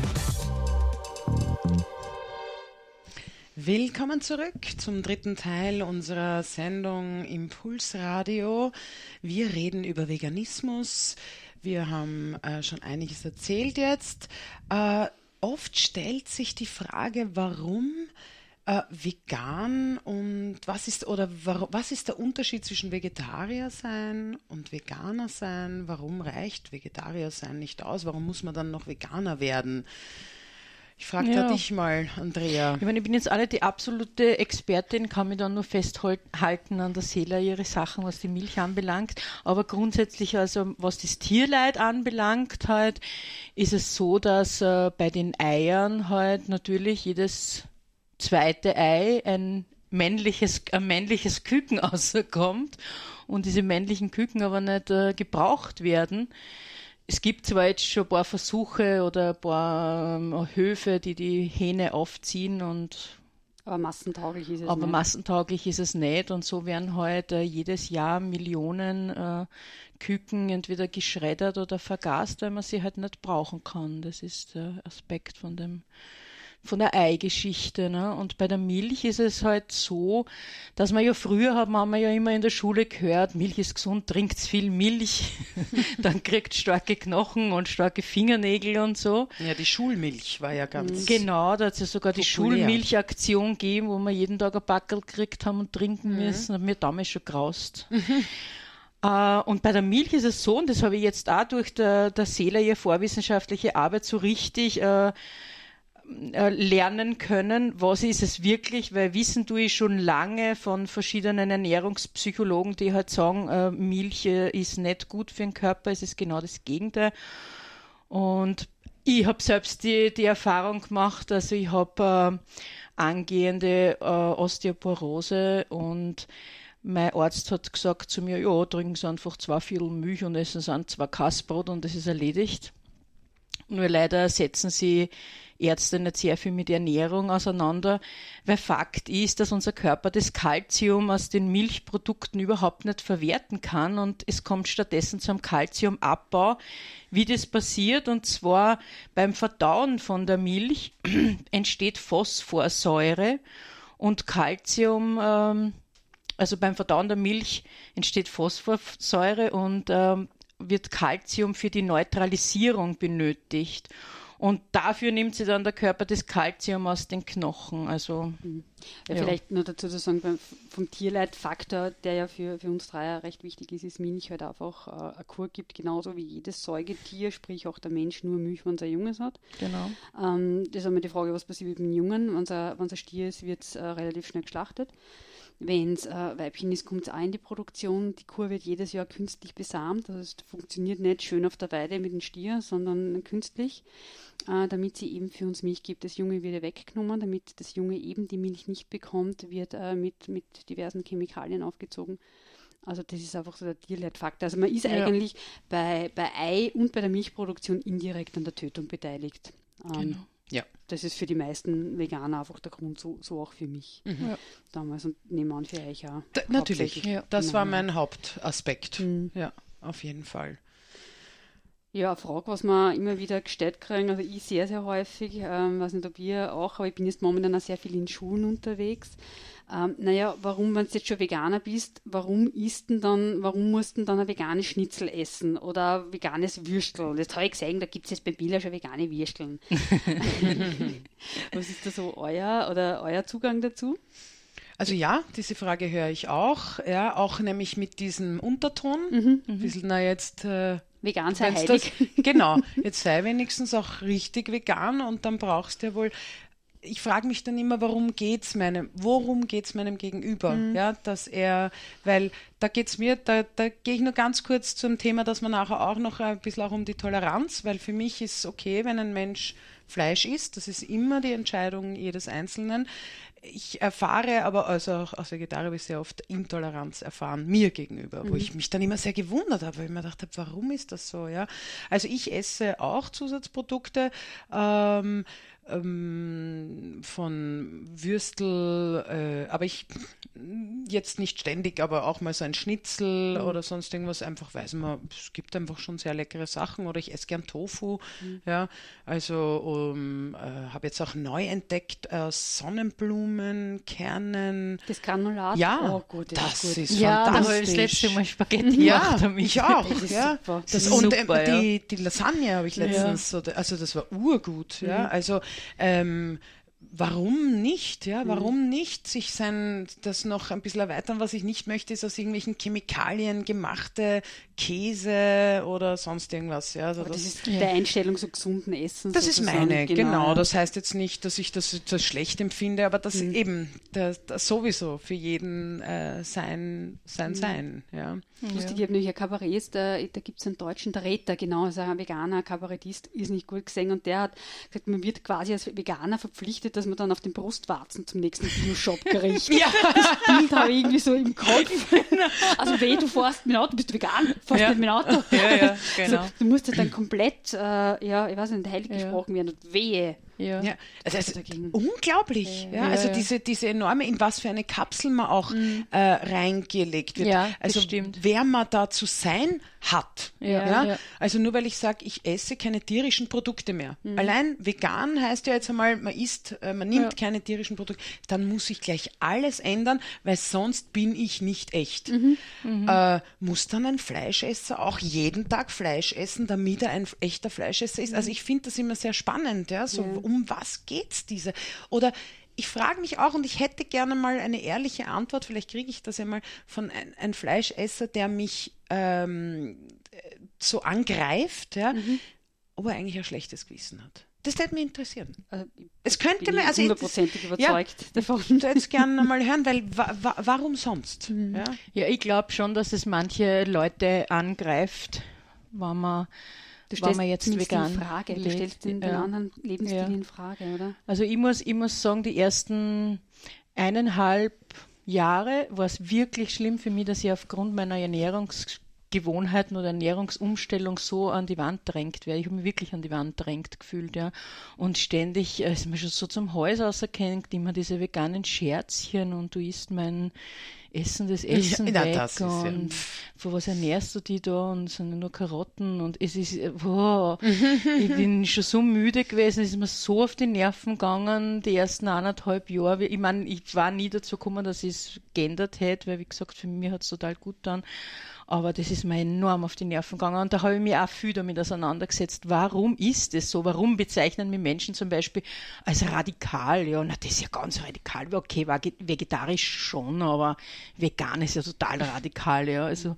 Willkommen zurück zum dritten Teil unserer Sendung Impulsradio. Wir reden über Veganismus. Wir haben äh, schon einiges erzählt jetzt. Äh, oft stellt sich die Frage, warum äh, vegan und was ist oder wa- was ist der Unterschied zwischen Vegetarier sein und Veganer sein? Warum reicht Vegetarier sein nicht aus? Warum muss man dann noch Veganer werden? Ich frage ja. dich mal, Andrea. Ich meine, ich bin jetzt alle die absolute Expertin, kann mich da nur festhalten an der Seele ihre Sachen, was die Milch anbelangt. Aber grundsätzlich, also was das Tierleid anbelangt, halt, ist es so, dass äh, bei den Eiern halt natürlich jedes zweite Ei ein männliches, ein männliches Küken rauskommt und diese männlichen Küken aber nicht äh, gebraucht werden es gibt zwar jetzt schon ein paar Versuche oder ein paar ähm, Höfe, die die Hähne aufziehen und aber massentauglich ist es aber nicht. massentauglich ist es nicht und so werden halt äh, jedes Jahr Millionen äh, Küken entweder geschreddert oder vergast, weil man sie halt nicht brauchen kann. Das ist der Aspekt von dem von der Eigeschichte. Ne? Und bei der Milch ist es halt so, dass man ja früher haben wir ja immer in der Schule gehört, Milch ist gesund, trinkt viel Milch, dann kriegt starke Knochen und starke Fingernägel und so. Ja, die Schulmilch war ja ganz. Mhm. Genau, da hat es ja sogar populär. die Schulmilchaktion gegeben, wo wir jeden Tag ein Backel gekriegt haben und trinken mhm. müssen. Hat mir damals schon graust. Uh, und bei der Milch ist es so, und das habe ich jetzt auch durch der, der Seele ihr vorwissenschaftliche Arbeit so richtig uh, äh, lernen können, was ist es wirklich, weil wissen tue ich schon lange von verschiedenen Ernährungspsychologen, die halt sagen, äh, Milch äh, ist nicht gut für den Körper, es ist genau das Gegenteil. Und ich habe selbst die, die Erfahrung gemacht, also ich habe äh, angehende äh, Osteoporose und mein Arzt hat gesagt zu mir, ja, trinken Sie einfach zwei Viertel Milch und essen Sie zwei Kassbrot und das ist erledigt. Nur leider setzen sie Ärzte nicht sehr viel mit Ernährung auseinander, weil Fakt ist, dass unser Körper das Kalzium aus den Milchprodukten überhaupt nicht verwerten kann und es kommt stattdessen zum Kalziumabbau. Wie das passiert, und zwar beim Verdauen von der Milch entsteht Phosphorsäure und Kalzium, ähm, also beim Verdauen der Milch entsteht Phosphorsäure und ähm, wird Kalzium für die Neutralisierung benötigt. Und dafür nimmt sie dann der Körper das Kalzium aus den Knochen. Also, mhm. ja, ja. Vielleicht nur dazu zu sagen, vom Tierleitfaktor, der ja für, für uns drei recht wichtig ist, ist Milch halt einfach äh, eine Kur gibt, genauso wie jedes Säugetier, sprich auch der Mensch nur Milch, wenn er ein Junges hat. Genau. Ähm, das ist einmal die Frage, was passiert mit dem Jungen. Wenn es ein Stier ist, wird es äh, relativ schnell geschlachtet. Wenn es äh, Weibchen ist, kommt es auch in die Produktion. Die Kur wird jedes Jahr künstlich besamt. Das heißt, funktioniert nicht schön auf der Weide mit dem Stier, sondern künstlich, äh, damit sie eben für uns Milch gibt. Das Junge wird weggenommen, damit das Junge eben die Milch nicht bekommt, wird äh, mit, mit diversen Chemikalien aufgezogen. Also das ist einfach so der Tierleitfaktor. Also man ist ja. eigentlich bei, bei Ei und bei der Milchproduktion indirekt an der Tötung beteiligt. Ähm, genau. Ja. Das ist für die meisten Veganer einfach der Grund, so, so auch für mich mhm. ja. damals und nebenan für euch auch. Da, natürlich, ja. das war mein Hauptaspekt. Mhm. Ja, auf jeden Fall. Ja, eine Frage, was wir immer wieder gestellt kriegen, also ich sehr, sehr häufig, ähm, weiß nicht, ob ihr auch, aber ich bin jetzt momentan auch sehr viel in Schulen unterwegs. Ähm, naja, warum, wenn du jetzt schon Veganer bist, warum isst denn dann, warum musst du dann ein veganes Schnitzel essen oder ein veganes Würstel? Das habe ich gesehen, da gibt es jetzt bei Billa schon vegane Würsteln. was ist da so euer oder euer Zugang dazu? Also ja, diese Frage höre ich auch, ja, auch nämlich mit diesem Unterton. Mhm, ein bisschen, na jetzt äh, Vegan sei heilig. Das, genau, jetzt sei wenigstens auch richtig vegan und dann brauchst du ja wohl ich frage mich dann immer, warum geht's meinem, worum geht's meinem Gegenüber? Mhm. Ja, dass er, weil da geht's mir, da, da gehe ich nur ganz kurz zum Thema, dass man nachher auch noch ein bisschen auch um die Toleranz, weil für mich ist okay, wenn ein Mensch Fleisch isst, das ist immer die Entscheidung jedes Einzelnen ich erfahre aber, also auch als Vegetarier habe ich sehr oft Intoleranz erfahren, mir gegenüber, mhm. wo ich mich dann immer sehr gewundert habe, weil ich mir gedacht habe, warum ist das so? Ja? Also ich esse auch Zusatzprodukte. Ähm, ähm, von Würstel, äh, aber ich jetzt nicht ständig, aber auch mal so ein Schnitzel mhm. oder sonst irgendwas, einfach weiß man, es gibt einfach schon sehr leckere Sachen oder ich esse gern Tofu, mhm. ja, also um, äh, habe jetzt auch neu entdeckt äh, Sonnenblumen, Kernen. Das Granulat? Ja, oh, gut, das, das ist, ist ja, fantastisch. Ja, das letzte Mal Spaghetti ja, gemacht. ich auch, das ja. Super. Das, und super, äh, die, die Lasagne habe ich letztens, ja. oder, also das war urgut, mhm. ja, also ähm, warum nicht? Ja, warum nicht sich sein, das noch ein bisschen erweitern? Was ich nicht möchte, ist aus irgendwelchen Chemikalien gemachte Käse oder sonst irgendwas. Ja, also das, das, ist der Einstellung so gesunden Essen. das ist meine, genau. ja. Das heißt jetzt nicht, dass ich das, das schlecht empfinde, aber das Mhm. eben, das, das sowieso für jeden äh, sein, sein Mhm. Sein. Ja. Lustig, ich habe nämlich ein Kabarett, da, da gibt es einen deutschen, der Retter, genau, also ein Veganer, Kabarettist, ist nicht gut gesehen und der hat gesagt, man wird quasi als Veganer verpflichtet, dass man dann auf den Brustwarzen zum nächsten Bio-Shop-Gericht. ja. Das Bild habe ich irgendwie so im Kopf. Also weh, du fährst mit dem Auto, bist du vegan, fährst Ja. mit dem Auto. Ja, ja, genau. Also, du musst ja dann komplett, äh, ja, ich weiß nicht, heilig gesprochen werden und wehe. Ja. Ja, also, also unglaublich. Ja, Ja, also ja. Diese, diese enorme, in was für eine Kapsel man auch äh, reingelegt wird. Mhm. Ja, also stimmt. wer man da zu sein hat. Ja, ja. Also nur weil ich sage, ich esse keine tierischen Produkte mehr. Mhm. Allein vegan heißt ja jetzt einmal, man isst, äh, man nimmt keine tierischen Produkte. Dann muss ich gleich alles ändern, weil sonst bin ich nicht echt. Mhm. Äh, muss dann ein Fleischesser auch jeden Tag Fleisch essen, damit er ein echter Fleischesser ist? Also ich finde das immer sehr spannend. Ja? So, Um was geht's diese? Oder ich frage mich auch, und ich hätte gerne mal eine ehrliche Antwort, vielleicht kriege ich das ja mal von ein, ein Fleischesser, der mich ähm, so angreift, ja, ob er eigentlich ein schlechtes Gewissen hat. Das würde mich interessieren. Also, Es könnte bin mir, ich also hundertprozentig ja, überzeugt davon. Ich würde es gerne mal hören, weil wa wa warum sonst? Ja? Ja, ich glaube schon, dass es manche Leute angreift, wenn man, Du stellst man jetzt vegan in Frage, du lebt. stellst den, den Ja. anderen Lebensstil Ja. in Frage, oder? Also ich muss, ich muss sagen, die ersten eineinhalb Jahre war es wirklich schlimm für mich, dass ich aufgrund meiner Ernährungsgewohnheiten oder Ernährungsumstellung so an die Wand drängt werde. Ich habe mich wirklich an die Wand drängt gefühlt, ja. Und ständig äh, ist mir schon so zum Hals auserkennt, immer diese veganen Scherzchen und du isst mein Essen, das Essen na, weg das ist ja- und für was ernährst du die da und sind nur Karotten und es ist, äh, wow, ich bin schon so müde gewesen, es ist mir so auf die Nerven gegangen, die ersten eineinhalb Jahre. Ich meine, ich war nie dazu gekommen, dass ich es geändert hätte, weil wie gesagt, für mich hat es total gut getan. Aber das ist mir enorm auf die Nerven gegangen und da habe ich mich auch viel damit auseinandergesetzt. Warum ist es so? Warum bezeichnen mich Menschen zum Beispiel als radikal? Ja, na, das ist ja ganz radikal. Okay, vege- vegetarisch schon, aber vegan ist ja total radikal, ja. Also,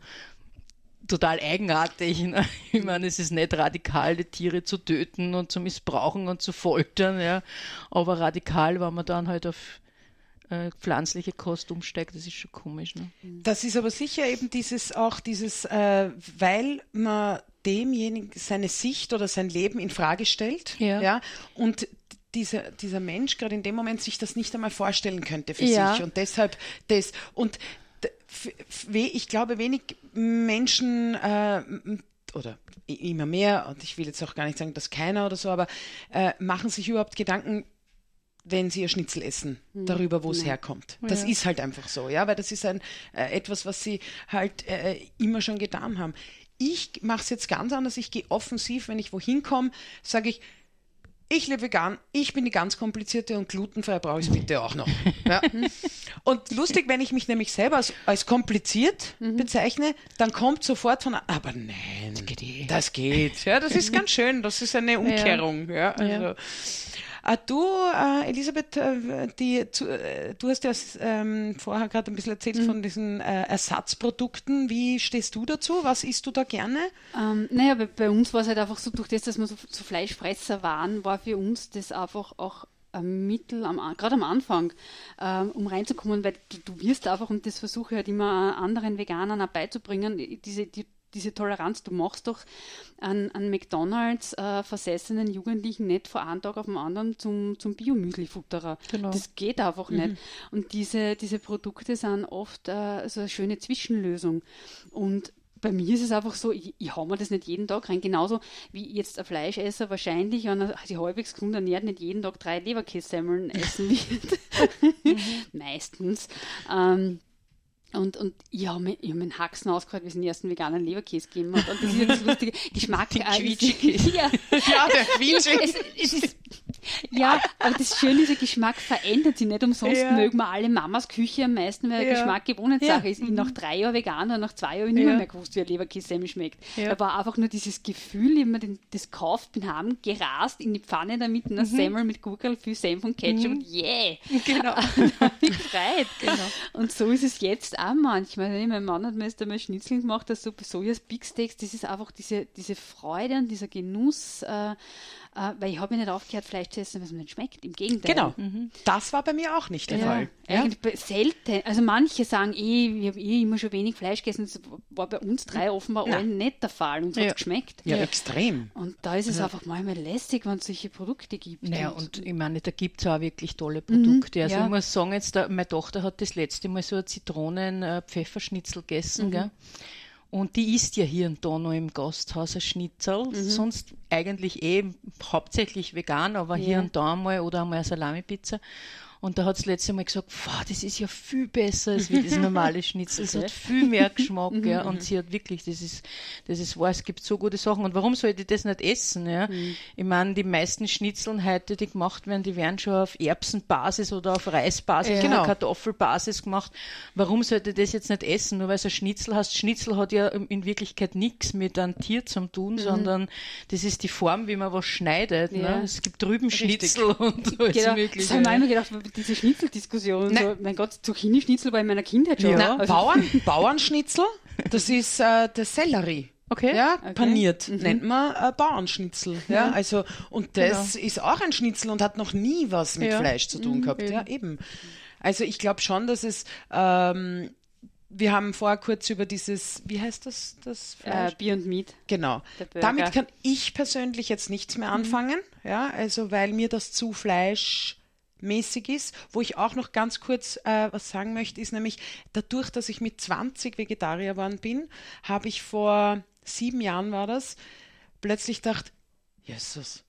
total eigenartig. Ne? Ich meine, es ist nicht radikal, die Tiere zu töten und zu missbrauchen und zu foltern, ja. Aber radikal, wenn man dann halt auf äh, pflanzliche Kost umsteigt, das ist schon komisch. Ne? Das ist aber sicher eben dieses auch dieses, äh, weil man demjenigen seine Sicht oder sein Leben in Frage stellt, Ja. und dieser, dieser Mensch gerade in dem Moment sich das nicht einmal vorstellen könnte für Ja. sich und deshalb das und ich glaube wenig Menschen äh, oder immer mehr und ich will jetzt auch gar nicht sagen, dass keiner oder so, aber äh, machen sich überhaupt Gedanken, wenn sie ihr Schnitzel essen, darüber, wo es herkommt. Das ist halt einfach so, ja, weil das ist ein äh, etwas, was sie halt äh, immer schon getan haben. Ich mache es jetzt ganz anders. Ich gehe offensiv, wenn ich wohin komme, sage ich, ich lebe vegan, ich bin die ganz komplizierte und glutenfrei brauche ich es bitte auch noch. Ja. Und lustig, wenn ich mich nämlich selber als, als kompliziert bezeichne, dann kommt sofort von, aber nein, das geht. Das geht. Ja, das ist ganz schön, das ist eine Umkehrung. Ja. also. Ah, Du, äh, Elisabeth, äh, die, zu, äh, du hast ja ähm, vorher gerade ein bisschen erzählt von diesen äh, Ersatzprodukten. Wie stehst du dazu? Was isst du da gerne? Ähm, naja, bei, bei uns war es halt einfach so, durch das, dass wir so, so Fleischfresser waren, war für uns das einfach auch ein Mittel, gerade am Anfang, ähm, um reinzukommen, weil du, du wirst einfach, und das versuche ich halt immer anderen Veganern auch beizubringen, diese, die, diese Toleranz, du machst doch an, an McDonalds äh, versessenen Jugendlichen nicht von einem Tag auf den anderen zum, zum Biomüsli-Futterer. Genau. Das geht einfach nicht. Und diese, diese Produkte sind oft äh, so eine schöne Zwischenlösung. Und bei mir ist es einfach so, ich, ich hau mir das nicht jeden Tag rein. Genauso wie jetzt ein Fleischesser wahrscheinlich, er sich halbwegs gesund ernährt, nicht jeden Tag drei Leberkässemmeln essen wird. Meistens. Ähm, und, und ich habe mir, ich hab mir einen Haxen ausgehört, wie es den ersten veganen Leberkäse gegeben hat. Und das ist ja das lustige Geschmack. Den Quietschi-Käse. ja, Ja, der Quietschi. es, es ist, Ja, aber das Schöne ist, der Geschmack verändert sich nicht. Umsonst Ja. mögen wir alle Mamas Küche am meisten, weil der Ja. Geschmack Gewohnheitssache Ja. ist. Ich nach drei Jahren Veganer, nach zwei Jahren nicht Ja. mehr, gewusst, wie ein Leberkässemmel schmeckt. Ja. Da war einfach nur dieses Gefühl, ich mir den, das gekauft, bin heim, gerast in die Pfanne damit, eine Semmel mit Gurkel, viel Senf und Ketchup und yeah! Genau. mich gefreut. Und so ist es jetzt auch manchmal. Mein Mann hat mir jetzt einmal Schnitzel gemacht, das so Sojas Big Steaks, das ist einfach diese, diese Freude und dieser Genuss, äh, äh, weil ich habe mir nicht aufgehört, Fleisch zu essen, was mir nicht schmeckt. Im Gegenteil. Genau. Das war bei mir auch nicht der Ja, Fall. Ja? selten. Also manche sagen eh, ich habe eh immer schon wenig Fleisch gegessen. Das war bei uns drei offenbar Nein. allen nicht der Fall. Uns Ja. hat es geschmeckt. ja, extrem. Und da ist es einfach manchmal lästig, wenn es solche Produkte gibt. Naja, und ich meine, da gibt es auch wirklich tolle Produkte. also ja. ich muss sagen, jetzt, da, meine Tochter hat das letzte Mal so ein Zitronen-Pfefferschnitzel gegessen, gell? Und die isst ja hier und da noch im Gasthaus ein Schnitzel, sonst eigentlich eh hauptsächlich vegan, aber hier Ja. und da mal oder einmal eine Salami-Pizza. Und da hat das letzte Mal gesagt, "Pfah, das ist ja viel besser als wie das normale Schnitzel. Es hat viel mehr Geschmack, ja. Und sie hat wirklich, das ist, das ist wahr, es gibt so gute Sachen. Und warum sollte ich das nicht essen, ja? Ich meine, die meisten Schnitzeln heute, die gemacht werden, die werden schon auf Erbsenbasis oder auf Reisbasis Ja. Genau. Kartoffelbasis gemacht. Warum sollte ich das jetzt nicht essen? Nur weil es ein Schnitzel hast. Schnitzel hat ja in Wirklichkeit nichts mit einem Tier zu tun, sondern das ist die Form, wie man was schneidet. Ja. Ne? Es gibt drüben Schnitzel und alles Genau, Mögliche. das haben wir immer gedacht, diese Schnitzeldiskussion. So, mein Gott, Zucchini-Schnitzel war in meiner Kindheit schon. Na, Also- Bauern, Bauernschnitzel, das ist äh, der Sellerie. Okay. Ja, Okay. paniert. Nennt man äh, Bauernschnitzel. Ja, also, und das ist auch ein Schnitzel und hat noch nie was mit Ja. Fleisch zu tun gehabt. Ja, eben. Also, ich glaube schon, dass es, ähm, wir haben vorher kurz über dieses, wie heißt das, das Äh, Fleisch? Beyond Meat. Genau. Damit kann ich persönlich jetzt nichts Mhm. mehr anfangen, ja, also weil mir das zu fleischmäßig ist. Wo ich auch noch ganz kurz äh, was sagen möchte, ist nämlich dadurch, dass ich mit 20 Vegetarier geworden bin, habe ich vor sieben Jahren war das, plötzlich gedacht, Jesus,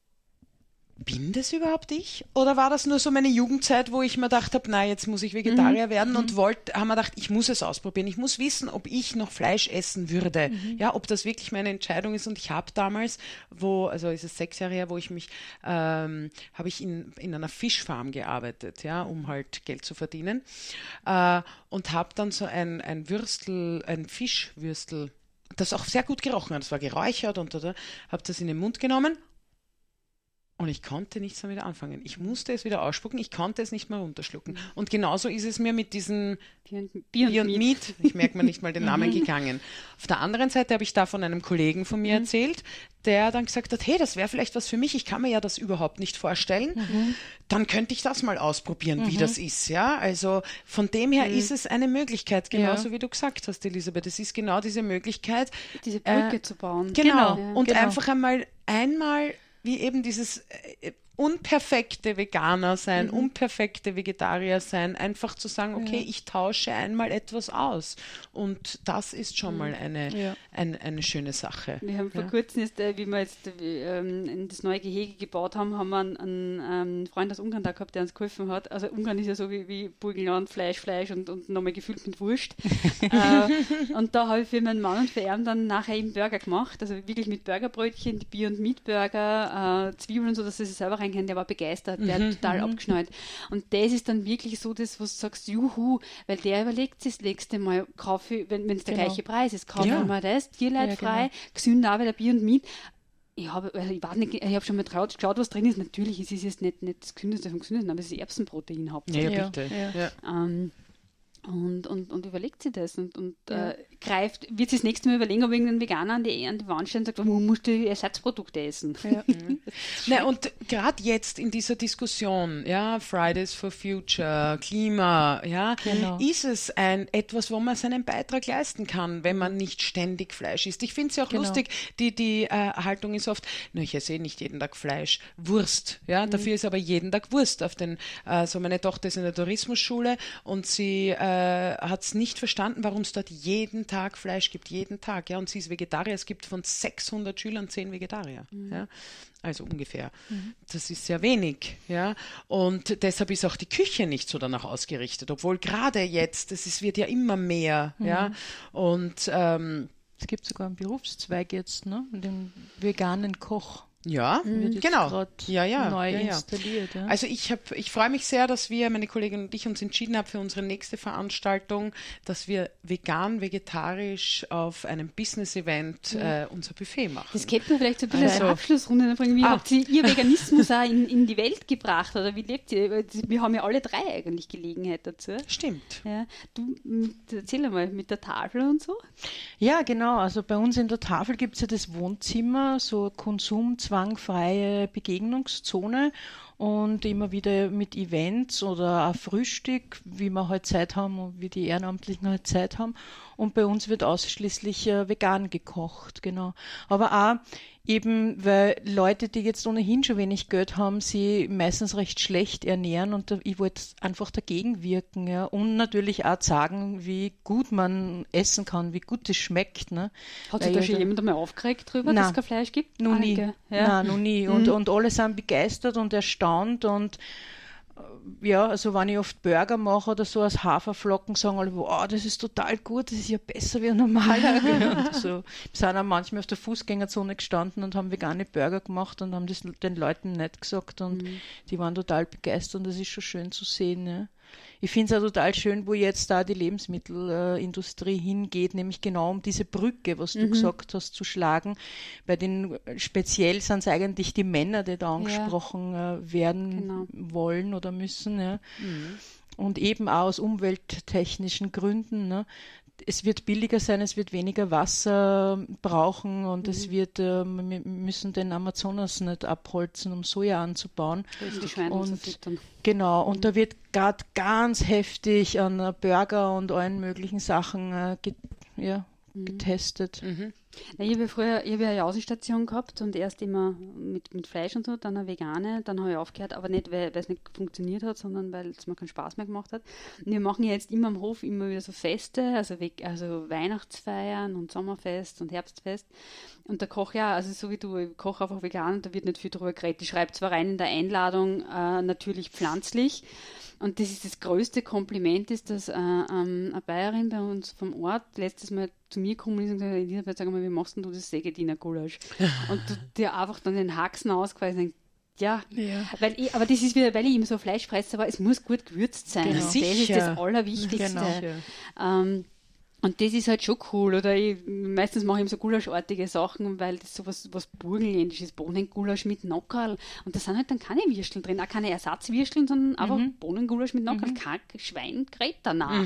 bin das überhaupt ich? Oder war das nur so meine Jugendzeit, wo ich mir gedacht habe, na, jetzt muss ich Vegetarier werden und wollte, haben wir gedacht, ich muss es ausprobieren. Ich muss wissen, ob ich noch Fleisch essen würde. Ja, ob das wirklich meine Entscheidung ist. Und ich habe damals, wo, also ist es sechs Jahre her, wo ich mich, ähm, habe ich in, in einer Fischfarm gearbeitet, ja, um halt Geld zu verdienen. Äh, und habe dann so ein, ein Würstel, ein Fischwürstel, das auch sehr gut gerochen hat. Es war geräuchert und habe das in den Mund genommen und ich konnte nichts damit anfangen. Ich musste es wieder ausspucken, ich konnte es nicht mehr runterschlucken. Und genauso ist es mir mit Beyond, Beyond, Beyond Meat. Meat, ich merke mir nicht mal den Namen, gegangen. Auf der anderen Seite habe ich da von einem Kollegen von mir erzählt, der dann gesagt hat, hey, das wäre vielleicht was für mich, ich kann mir ja das überhaupt nicht vorstellen. Dann könnte ich das mal ausprobieren, wie das ist, ja. Also von dem her ist es eine Möglichkeit, genauso wie du gesagt hast, Elisabeth. Es ist genau diese Möglichkeit, Diese Brücke Äh, zu bauen. Genau. Genau, Und genau. einfach einmal, einmal wie eben dieses äh, unperfekte Veganer sein, Mhm. unperfekte Vegetarier sein, einfach zu sagen, okay, ich tausche einmal etwas aus. Und das ist schon Mhm. mal eine, Ja. ein, eine schöne Sache. Wir haben vor kurzem, jetzt, äh, wie wir jetzt äh, ähm, in das neue Gehege gebaut haben, haben wir einen, einen ähm, Freund aus Ungarn da gehabt, der uns geholfen hat. Also Ungarn ist ja so wie, wie Burgenland, Fleisch, Fleisch und, und nochmal gefüllt mit Wurst. äh, und da habe ich für meinen Mann und für ihn dann nachher eben Burger gemacht, also wirklich mit Burgerbrötchen, die Beyond Meat Burger, äh, Zwiebeln und so, dass er sich selber rein kann. Der war begeistert, der hat total abgeschnallt. Und das ist dann wirklich so das, was du sagst, juhu, weil der überlegt sich das nächste Mal, kaufe ich, wenn es der Genau. gleiche Preis ist, kaufe Ja. ich mal das, tierleidfrei, Ja, gesünder auch, weil der Beyond Meat ich habe, also ich, weiß nicht, ich habe schon mal drauf geschaut, was drin ist. Natürlich ist es jetzt nicht, nicht das Gesündeste vom Gesündesten, aber es ist Erbsenprotein hauptsächlich. Ja, Ja, bitte. ja. Ja. Ähm, und, und, und überlegt sie das und, und Ja. äh, greift, wird sie das nächste Mal überlegen, ob irgendein Veganer an die, an die Wand steht und sagt, wo musst du Ersatzprodukte essen? Ja. Na, und gerade jetzt in dieser Diskussion, ja, Fridays for Future, Klima, ja, Genau. ist es ein etwas, wo man seinen Beitrag leisten kann, wenn man nicht ständig Fleisch isst. Ich finde es ja auch Genau. lustig, die, die äh, Haltung ist oft, na, ich esse eh nicht jeden Tag Fleisch, Wurst, ja, Mhm. dafür ist aber jeden Tag Wurst auf den, äh, so meine Tochter ist in der Tourismusschule und sie äh, hat es nicht verstanden, warum es dort jeden Tag Fleisch gibt, jeden Tag, ja, und sie ist Vegetarier, es gibt von 600 Schülern 10 Vegetarier, ja, also ungefähr. Das ist sehr wenig, ja, und deshalb ist auch die Küche nicht so danach ausgerichtet, obwohl gerade jetzt, es wird ja immer mehr, ja, und ähm, Es gibt sogar einen Berufszweig jetzt, ne? Den veganen Koch. Ja, Wird jetzt genau. Ja, ja. neu ja, ja. installiert. Ja. Also ich habe, ich freue mich sehr, dass wir, meine Kollegin und ich, uns entschieden haben für unsere nächste Veranstaltung, dass wir vegan, vegetarisch auf einem Business-Event äh, unser Buffet machen. Das könnte man vielleicht so ein bisschen Also- als Abschlussrunde bringen. Wie Ah. habt ihr Ihr Veganismus auch in, in die Welt gebracht? Oder wie lebt ihr? Wir haben ja alle drei eigentlich Gelegenheit dazu. Stimmt. Ja, du, erzähl einmal mit der Tafel und so. Ja, genau. Also bei uns in der Tafel gibt es ja das Wohnzimmer, so konsumzwangfreie Begegnungszone und immer wieder mit Events oder auch Frühstück, wie wir halt Zeit haben und wie die Ehrenamtlichen halt Zeit haben. Und bei uns wird ausschließlich äh, vegan gekocht, genau. Aber auch eben, weil Leute, die jetzt ohnehin schon wenig Geld haben, sie meistens recht schlecht ernähren und da, ich wollte einfach dagegen wirken, ja. Und natürlich auch sagen, wie gut man essen kann, wie gut es schmeckt, ne. Hat sich da schon jemand einmal aufgeregt drüber, Nein. dass es kein Fleisch gibt? noch nie. Ja. Nein, noch nie. Und, und alle sind begeistert und erstaunt und ja, also wenn ich oft Burger mache oder so aus Haferflocken, sagen alle, wow, das ist total gut, das ist ja besser wie ein normaler. so. Wir sind auch manchmal auf der Fußgängerzone gestanden und haben vegane Burger gemacht und haben das den Leuten nicht gesagt und die waren total begeistert und das ist schon schön zu sehen. Ja. Ich finde es auch total schön, wo jetzt da die Lebensmittelindustrie hingeht, nämlich genau um diese Brücke, was du gesagt hast, zu schlagen. Bei den speziell sind es eigentlich die Männer, die da angesprochen äh, werden Genau. wollen oder müssen. Ja. Und eben auch aus umwelttechnischen Gründen. Ne. Es wird billiger sein, es wird weniger Wasser brauchen und es wird, äh, wir müssen den Amazonas nicht abholzen, um Soja anzubauen. Die Und-. Genau, und da wird gerade ganz heftig an Burger und allen möglichen Sachen äh, ja, getestet. Na, ich habe ja früher ich habe ja eine Außenstation gehabt und erst immer mit, mit Fleisch und so, dann eine vegane, dann habe ich aufgehört, aber nicht, weil es nicht funktioniert hat, sondern weil es mir keinen Spaß mehr gemacht hat. Und wir machen ja jetzt immer am Hof immer wieder so Feste, also, also Weihnachtsfeiern und Sommerfest und Herbstfest. Und da koche ja, also so wie du, ich koche einfach vegan und da wird nicht viel drüber geredet. Ich schreibe zwar rein in der Einladung, äh, natürlich pflanzlich. Und das ist das größte Kompliment, ist, dass äh, ähm, eine Bayerin bei uns vom Ort letztes Mal zu mir gekommen ist und gesagt hat, Elisabeth, sag mal, wie machst denn du das Sägediener Gulasch? und du dir einfach dann den Haxen ausgeweisen und ja, Weil ich, aber das ist wieder, weil ich eben so Fleisch fresse, aber es muss gut gewürzt sein. Genau. Das ist das Allerwichtigste. Genau. Ähm, und das ist halt schon cool. Oder ich, meistens mache ich eben so gulaschartige Sachen, weil das so was, was Burgenländisches, Bohnengulasch mit Nockerl. Und da sind halt dann keine Würsteln drin, auch keine Ersatzwürsteln, sondern einfach Bohnengulasch mit Nockerl. Kein Schwein gerät danach.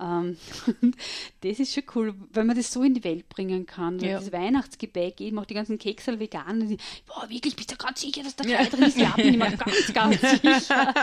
Ähm, das ist schon cool, weil man das so in die Welt bringen kann. Ja. Das Weihnachtsgebäck, ich mache die ganzen Kekse vegan. Und ich, boah, wirklich, bist du ganz sicher, dass da Fleisch drin ist? Ja, bin ich mir ganz, ganz sicher.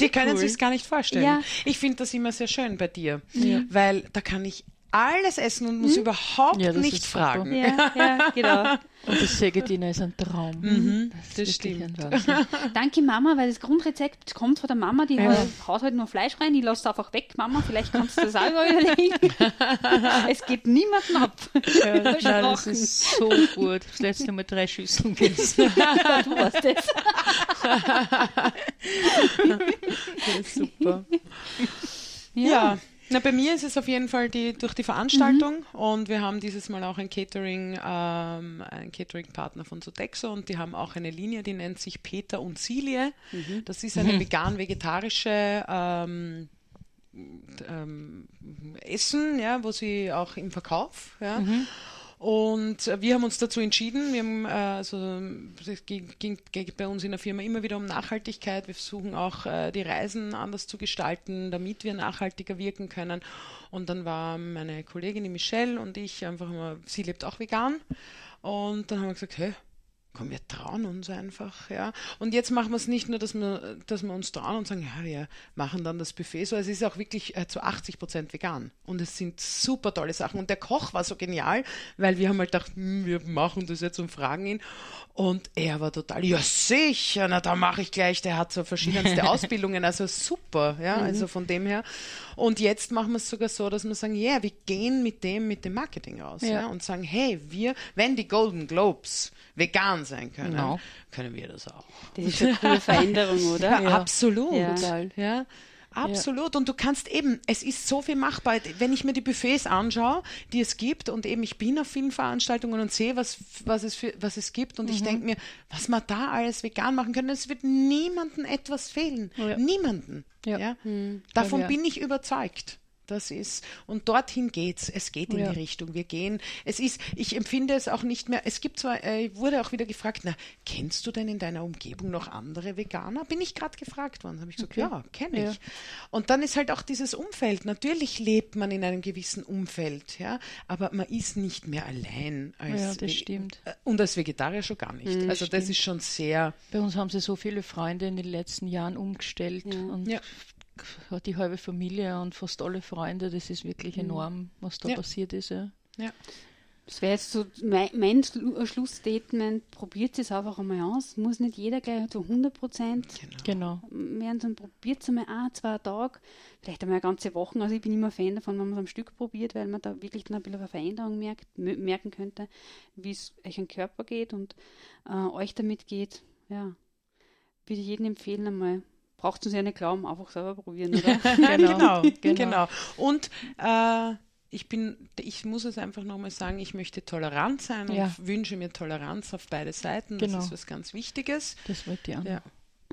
Die können cool. sich's gar nicht vorstellen. Ja. Ich finde das immer sehr schön bei dir, weil da kann ich alles essen und muss überhaupt Ja, das nicht ist fragen. Ja, ja, genau. Und das Sägediener ist ein Traum. Mhm, das ist wirklich stimmt. Danke Mama, weil das Grundrezept kommt von der Mama, die haut, haut halt nur Fleisch rein, ich lasse es einfach weg, Mama, vielleicht kannst du das auch überlegen. es geht niemanden ab. Ja, nein, das ist so gut. Das letzte Mal drei Schüsseln gegessen. du warst das. Super. Ja. Na, bei mir ist es auf jeden Fall die, durch die Veranstaltung und wir haben dieses Mal auch ein Catering, ähm, ein Catering-Partner von Sodexo und die haben auch eine Linie, die nennt sich Peter und Silie. Das ist eine vegan-vegetarische ähm, ähm, Essen, ja, wo sie auch im Verkauf, ja. Und äh, wir haben uns dazu entschieden, wir haben, äh, also, es ging, ging, bei uns in der Firma immer wieder um Nachhaltigkeit. Wir versuchen auch, äh, die Reisen anders zu gestalten, damit wir nachhaltiger wirken können. Und dann war meine Kollegin, Michelle und ich einfach mal, sie lebt auch vegan. Und dann haben wir gesagt, hey, komm, wir trauen uns einfach, ja. Und jetzt machen wir es nicht nur, dass wir, dass wir uns trauen und sagen, ja, wir machen dann das Buffet so. Es ist auch wirklich äh, zu 80 Prozent vegan. Und es sind super tolle Sachen. Und der Koch war so genial, weil wir haben halt gedacht, hm, wir machen das jetzt und fragen ihn. Und er war total, ja sicher, na da mache ich gleich, der hat so verschiedenste Ausbildungen, also super, ja, also von dem her. Und jetzt machen wir es sogar so, dass wir sagen, ja, yeah, wir gehen mit dem, mit dem Marketing raus, ja. Ja. und sagen, hey, wir, wenn die Golden Globes vegan sein können, Genau. können wir das auch. Das ist eine coole Veränderung, oder? Ja, absolut. Ja. Total. Ja. absolut. Und du kannst eben, es ist so viel machbar. Wenn ich mir die Buffets anschaue, die es gibt, und eben ich bin auf vielen Veranstaltungen und sehe, was, was, es, für, was es gibt, und ich denke mir, was man da alles vegan machen können, es wird niemandem etwas fehlen. Ja. Niemanden. Ja. Ja? Hm. Davon Ja. bin ich überzeugt. Das ist, und dorthin geht's. Es geht in Ja. die Richtung. Wir gehen. Es ist, ich empfinde es auch nicht mehr. Es gibt zwar, äh, wurde auch wieder gefragt, na, kennst du denn in deiner Umgebung noch andere Veganer? Bin ich gerade gefragt worden. Habe ich gesagt, ja, kenne ich. Ja. Und dann ist halt auch dieses Umfeld. Natürlich lebt man in einem gewissen Umfeld, ja, aber man ist nicht mehr allein. Als Ja, das Ve- stimmt. Und als Vegetarier schon gar nicht. Mhm, also das stimmt. ist schon sehr, Bei uns haben sie so viele Freunde in den letzten Jahren umgestellt Ja. und Ja. Hat die halbe Familie und fast alle Freunde. Das ist wirklich enorm, was da Ja. passiert ist. Ja. ja. Das wäre jetzt so mein, mein äh, Schlussstatement. Probiert es einfach einmal aus. Muss nicht jeder gleich zu 100 Prozent Genau. werden, sondern probiert es einmal ein, zwei Tage, vielleicht einmal eine ganze Woche. Also ich bin immer Fan davon, wenn man es am Stück probiert, weil man da wirklich dann ein bisschen eine Veränderung merkt, merken könnte, wie es euch am Körper geht und äh, euch damit geht. Ja, würde ich jedem empfehlen einmal. Braucht uns ja nicht glauben, einfach selber probieren, oder? genau, genau. genau. Und äh, ich bin, ich muss es einfach nochmal sagen, ich möchte tolerant sein Ja. und wünsche mir Toleranz auf beide Seiten. Genau. Das ist was ganz Wichtiges. Das wollte ich auch noch. Ja.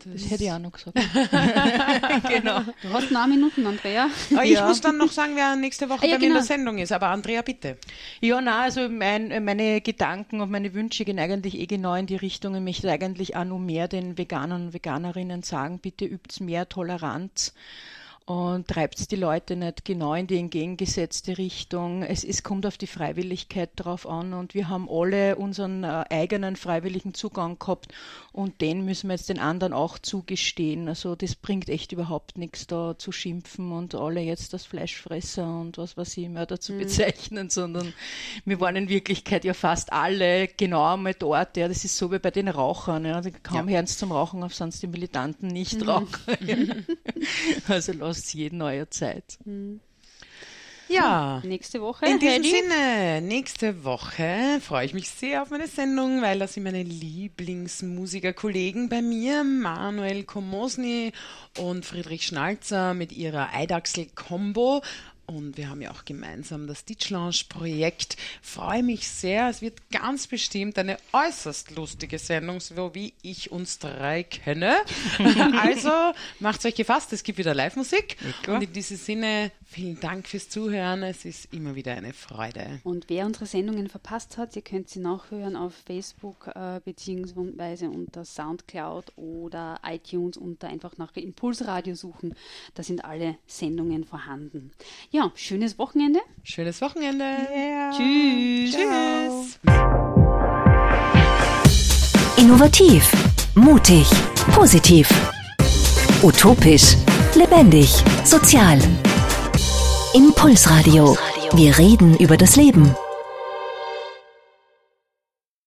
Das hätte ich auch noch gesagt. genau. Du hast noch Minuten, Andrea. Aber ich Ja. muss dann noch sagen, wer nächste Woche Ah, ja, bei mir in genau. der Sendung ist. Aber Andrea, bitte. Ja, na, also mein, meine Gedanken und meine Wünsche gehen eigentlich eh genau in die Richtung. Ich möchte eigentlich auch nur mehr den Veganern und Veganerinnen sagen, bitte übt mehr Toleranz und treibt die Leute nicht genau in die entgegengesetzte Richtung. Es, es kommt auf die Freiwilligkeit drauf an und wir haben alle unseren äh, eigenen freiwilligen Zugang gehabt und den müssen wir jetzt den anderen auch zugestehen. Also das bringt echt überhaupt nichts da zu schimpfen und alle jetzt als Fleischfresser und was weiß ich immer dazu bezeichnen, sondern wir waren in Wirklichkeit ja fast alle genau einmal dort. Ja, das ist so wie bei den Rauchern. Ja. Kaum hören sie zum Rauchen auf, sonst die Militanten nicht Raucher. Ja. Also lasst jeden eure Zeit. Ja. Nächste Woche. In diesem Heidi. Sinne, nächste Woche freue ich mich sehr auf meine Sendung, weil da sind meine Lieblingsmusikerkollegen bei mir, Manuel Komosny und Friedrich Schnalzer mit ihrer Eidachsel-Kombo. Und wir haben ja auch gemeinsam das Ditchlange-Projekt. Freue mich sehr. Es wird ganz bestimmt eine äußerst lustige Sendung, so wie ich uns drei kenne. also macht euch gefasst, es gibt wieder Live-Musik. Und in diesem Sinne, vielen Dank fürs Zuhören. Es ist immer wieder eine Freude. Und wer unsere Sendungen verpasst hat, ihr könnt sie nachhören auf Facebook äh, beziehungsweise unter Soundcloud oder iTunes unter einfach nach Impulsradio suchen. Da sind alle Sendungen vorhanden. Ja, schönes Wochenende. Schönes Wochenende. Tschüss. Tschüss. Innovativ, mutig, positiv, utopisch, lebendig, sozial. Impulsradio. Wir reden über das Leben.